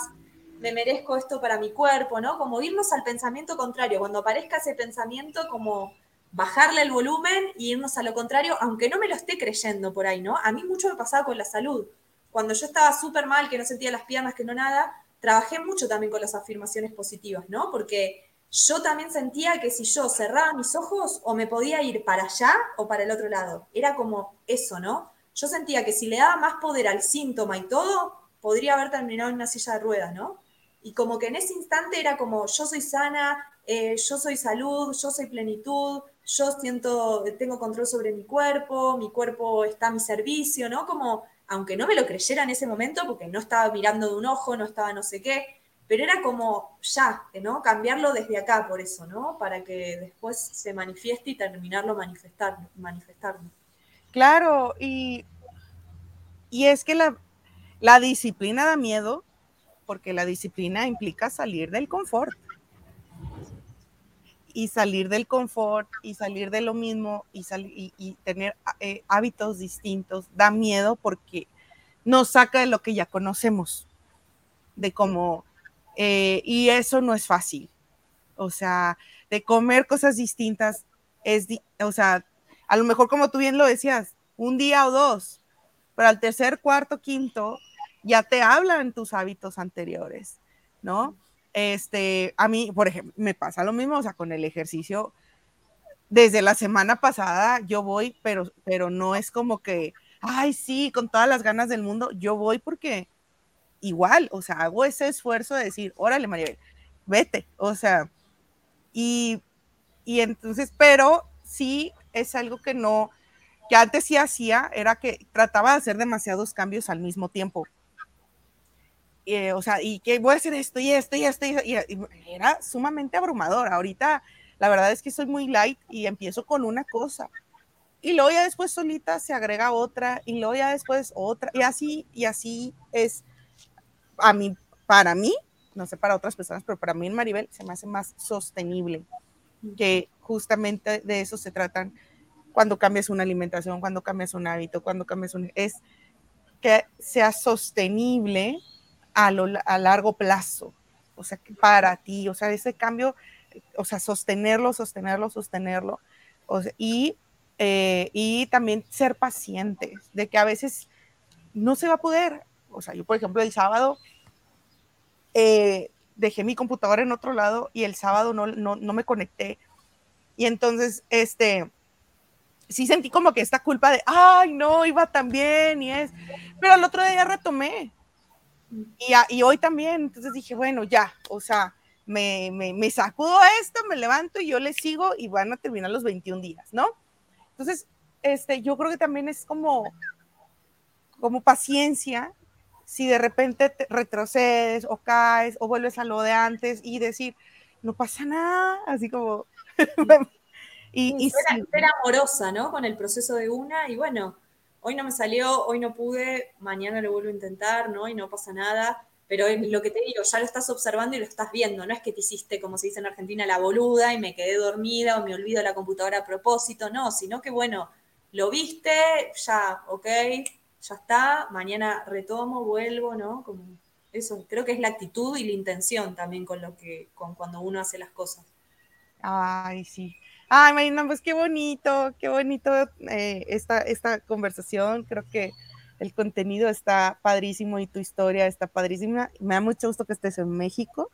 me merezco esto para mi cuerpo, ¿no? Como irnos al pensamiento contrario, cuando aparezca ese pensamiento, como bajarle el volumen y irnos a lo contrario, aunque no me lo esté creyendo por ahí, ¿no? A mí mucho me pasaba con la salud. Cuando yo estaba súper mal, que no sentía las piernas, que no nada, trabajé mucho también con las afirmaciones positivas, ¿no? Porque yo también sentía que si yo cerraba mis ojos, o me podía ir para allá o para el otro lado. Era como eso, ¿no? Yo sentía que si le daba más poder al síntoma y todo, podría haber terminado en una silla de ruedas, ¿no? Y como que en ese instante era como, yo soy sana, eh, yo soy salud, yo soy plenitud, yo siento, tengo control sobre mi cuerpo, mi cuerpo está a mi servicio, ¿no? Como, aunque no me lo creyera en ese momento, porque no estaba mirando de un ojo, no estaba no sé qué, pero era como ya, ¿no? Cambiarlo desde acá por eso, ¿no? Para que después se manifieste y terminarlo manifestando. Claro, y, y es que la, la disciplina da miedo, porque la disciplina implica salir del confort y salir del confort y salir de lo mismo y, y, tener eh, hábitos distintos da miedo porque nos saca de lo que ya conocemos, de cómo, eh, y eso no es fácil. O sea, de comer cosas distintas es, o sea, a lo mejor como tú bien lo decías, un día o dos, pero al tercer, cuarto, quinto, ya te hablan tus hábitos anteriores, ¿no? Este, a mí, por ejemplo, me pasa lo mismo, o sea, con el ejercicio. Desde la semana pasada yo voy, pero, pero no es como que, ay, sí, con todas las ganas del mundo, yo voy porque igual, o sea, hago ese esfuerzo de decir, órale, Maribel, vete, o sea, y, y entonces, pero sí es algo que no, que antes sí hacía, era que trataba de hacer demasiados cambios al mismo tiempo. Eh, o sea, y que voy a hacer esto y esto y esto, y, era sumamente abrumador. Ahorita, la verdad es que soy muy light y empiezo con una cosa. Y luego ya después solita se agrega otra, y luego ya después otra, y así, y así es, a mí, para mí, no sé para otras personas, pero para mí en Maribel se me hace más sostenible, que justamente de eso se tratan cuando cambias una alimentación, cuando cambias un hábito, cuando cambias un... es que sea sostenible a, largo plazo, o sea, para ti, o sea, ese cambio, o sea, sostenerlo, sostenerlo, sostenerlo, y, eh, y también ser pacientes, de que a veces no se va a poder. O sea, yo, por ejemplo, el sábado eh, dejé mi computadora en otro lado y el sábado no, no, no me conecté. Y entonces, este, sí sentí como que esta culpa de, ay, no, iba tan bien y es, pero al otro día retomé. Y, y hoy también, entonces dije, bueno, ya, o sea, me, me, me, sacudo esto, me levanto y yo le sigo y van a terminar los 21 días, ¿no? Entonces, este, yo creo que también es como, como paciencia, si de repente te retrocedes o caes o vuelves a lo de antes y decir, no pasa nada, así como, Y, y ser, amorosa, ¿no? Con el proceso de una y bueno, hoy no me salió, hoy no pude, mañana lo vuelvo a intentar, ¿no? Y no pasa nada. Pero lo que te digo, ya lo estás observando y lo estás viendo. No es que te hiciste, como se dice en Argentina, la boluda y me quedé dormida o me olvido la computadora a propósito. No, sino que bueno, lo viste, ya, ok, ya está, mañana retomo, vuelvo, ¿no? Como eso, creo que es la actitud y la intención también con lo que, con cuando uno hace las cosas. Ay, sí. Ay, Marina, pues qué bonito, qué bonito eh, esta, esta conversación. Creo que el contenido está padrísimo y tu historia está padrísima. Me da mucho gusto que estés en México,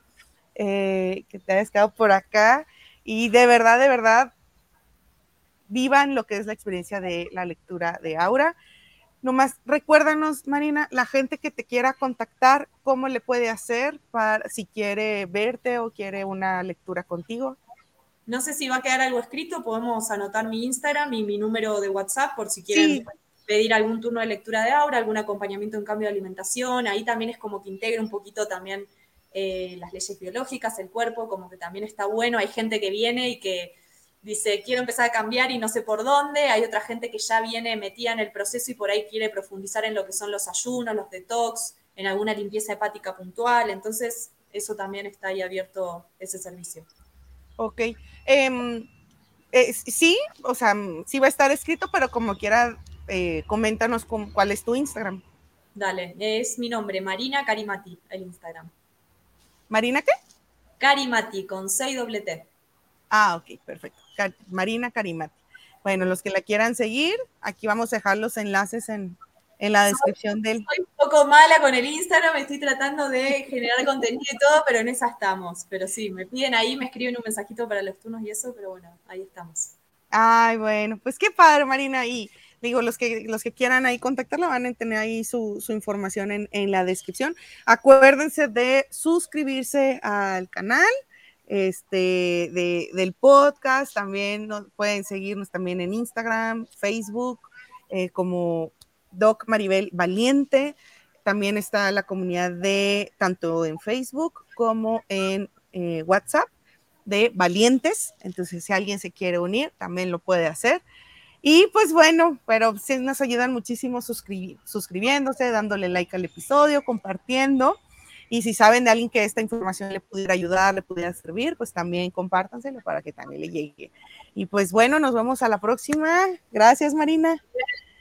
eh, que te hayas quedado por acá y de verdad, de verdad, vivan lo que es la experiencia de la lectura de Aura. Nomás recuérdanos, Marina, la gente que te quiera contactar, ¿cómo le puede hacer para si quiere verte o quiere una lectura contigo? No sé si va a quedar algo escrito, podemos anotar mi Instagram y mi número de WhatsApp por si quieren pedir algún turno de lectura de aura, algún acompañamiento en cambio de alimentación. Ahí también es como que integra un poquito también eh, las leyes biológicas, el cuerpo, como que también está bueno. Hay gente que viene y que dice, quiero empezar a cambiar y no sé por dónde. Hay otra gente que ya viene metida en el proceso y por ahí quiere profundizar en lo que son los ayunos, los detox, en alguna limpieza hepática puntual. Entonces, eso también está ahí abierto, ese servicio. Ok. Em, eh, sí, o sea, sí va a estar escrito, pero como quiera, eh, coméntanos cuál es tu Instagram. Dale, es mi nombre, Marina Carimati, el Instagram. ¿Marina qué? Carimati, con 6 doble T. Ah, ok, perfecto. Marina Carimati. Bueno, los que la quieran seguir, aquí vamos a dejar los enlaces en, en la descripción del... Soy un poco mala con el Instagram, estoy tratando de generar contenido y todo, pero en esa estamos. Pero sí, me piden ahí, me escriben un mensajito para los turnos y eso, pero bueno, ahí estamos. Ay, bueno, pues qué padre, Marina. Y digo, los que, los que quieran ahí contactarla van a tener ahí su, su información en, en, la descripción. Acuérdense de suscribirse al canal este, de, del podcast. También nos, pueden seguirnos también en Instagram, Facebook, eh, como Doc Maribel Valiente. También está la comunidad de tanto en Facebook como en eh, WhatsApp de Valientes. Entonces, si alguien se quiere unir, también lo puede hacer. Y pues bueno, pero sí nos ayudan muchísimo suscribiéndose, dándole like al episodio, compartiendo. Y si saben de alguien que esta información le pudiera ayudar, le pudiera servir, pues también compártanselo para que también le llegue. Y pues bueno, nos vemos a la próxima. Gracias, Marina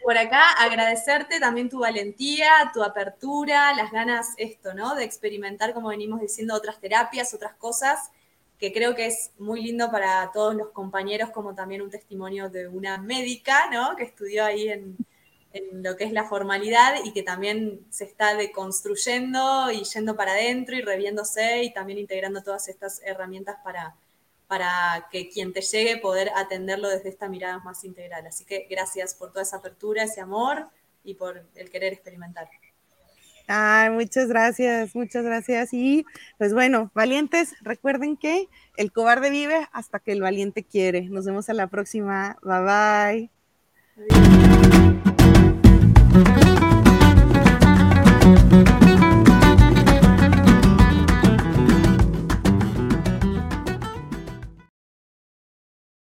por acá agradecerte también tu valentía, tu apertura, las ganas, esto, ¿no? De experimentar, como venimos diciendo, otras terapias, otras cosas, que creo que es muy lindo para todos los compañeros, como también un testimonio de una médica, ¿no? Que estudió ahí en, en lo que es la formalidad y que también se está deconstruyendo y yendo para adentro y reviéndose y también integrando todas estas herramientas para para que quien te llegue poder atenderlo desde esta mirada más integral. Así que gracias por toda esa apertura, ese amor y por el querer experimentar. Ay, muchas gracias, muchas gracias. Y pues bueno, valientes, recuerden que el cobarde vive hasta que el valiente quiere. Nos vemos a la próxima. Bye bye.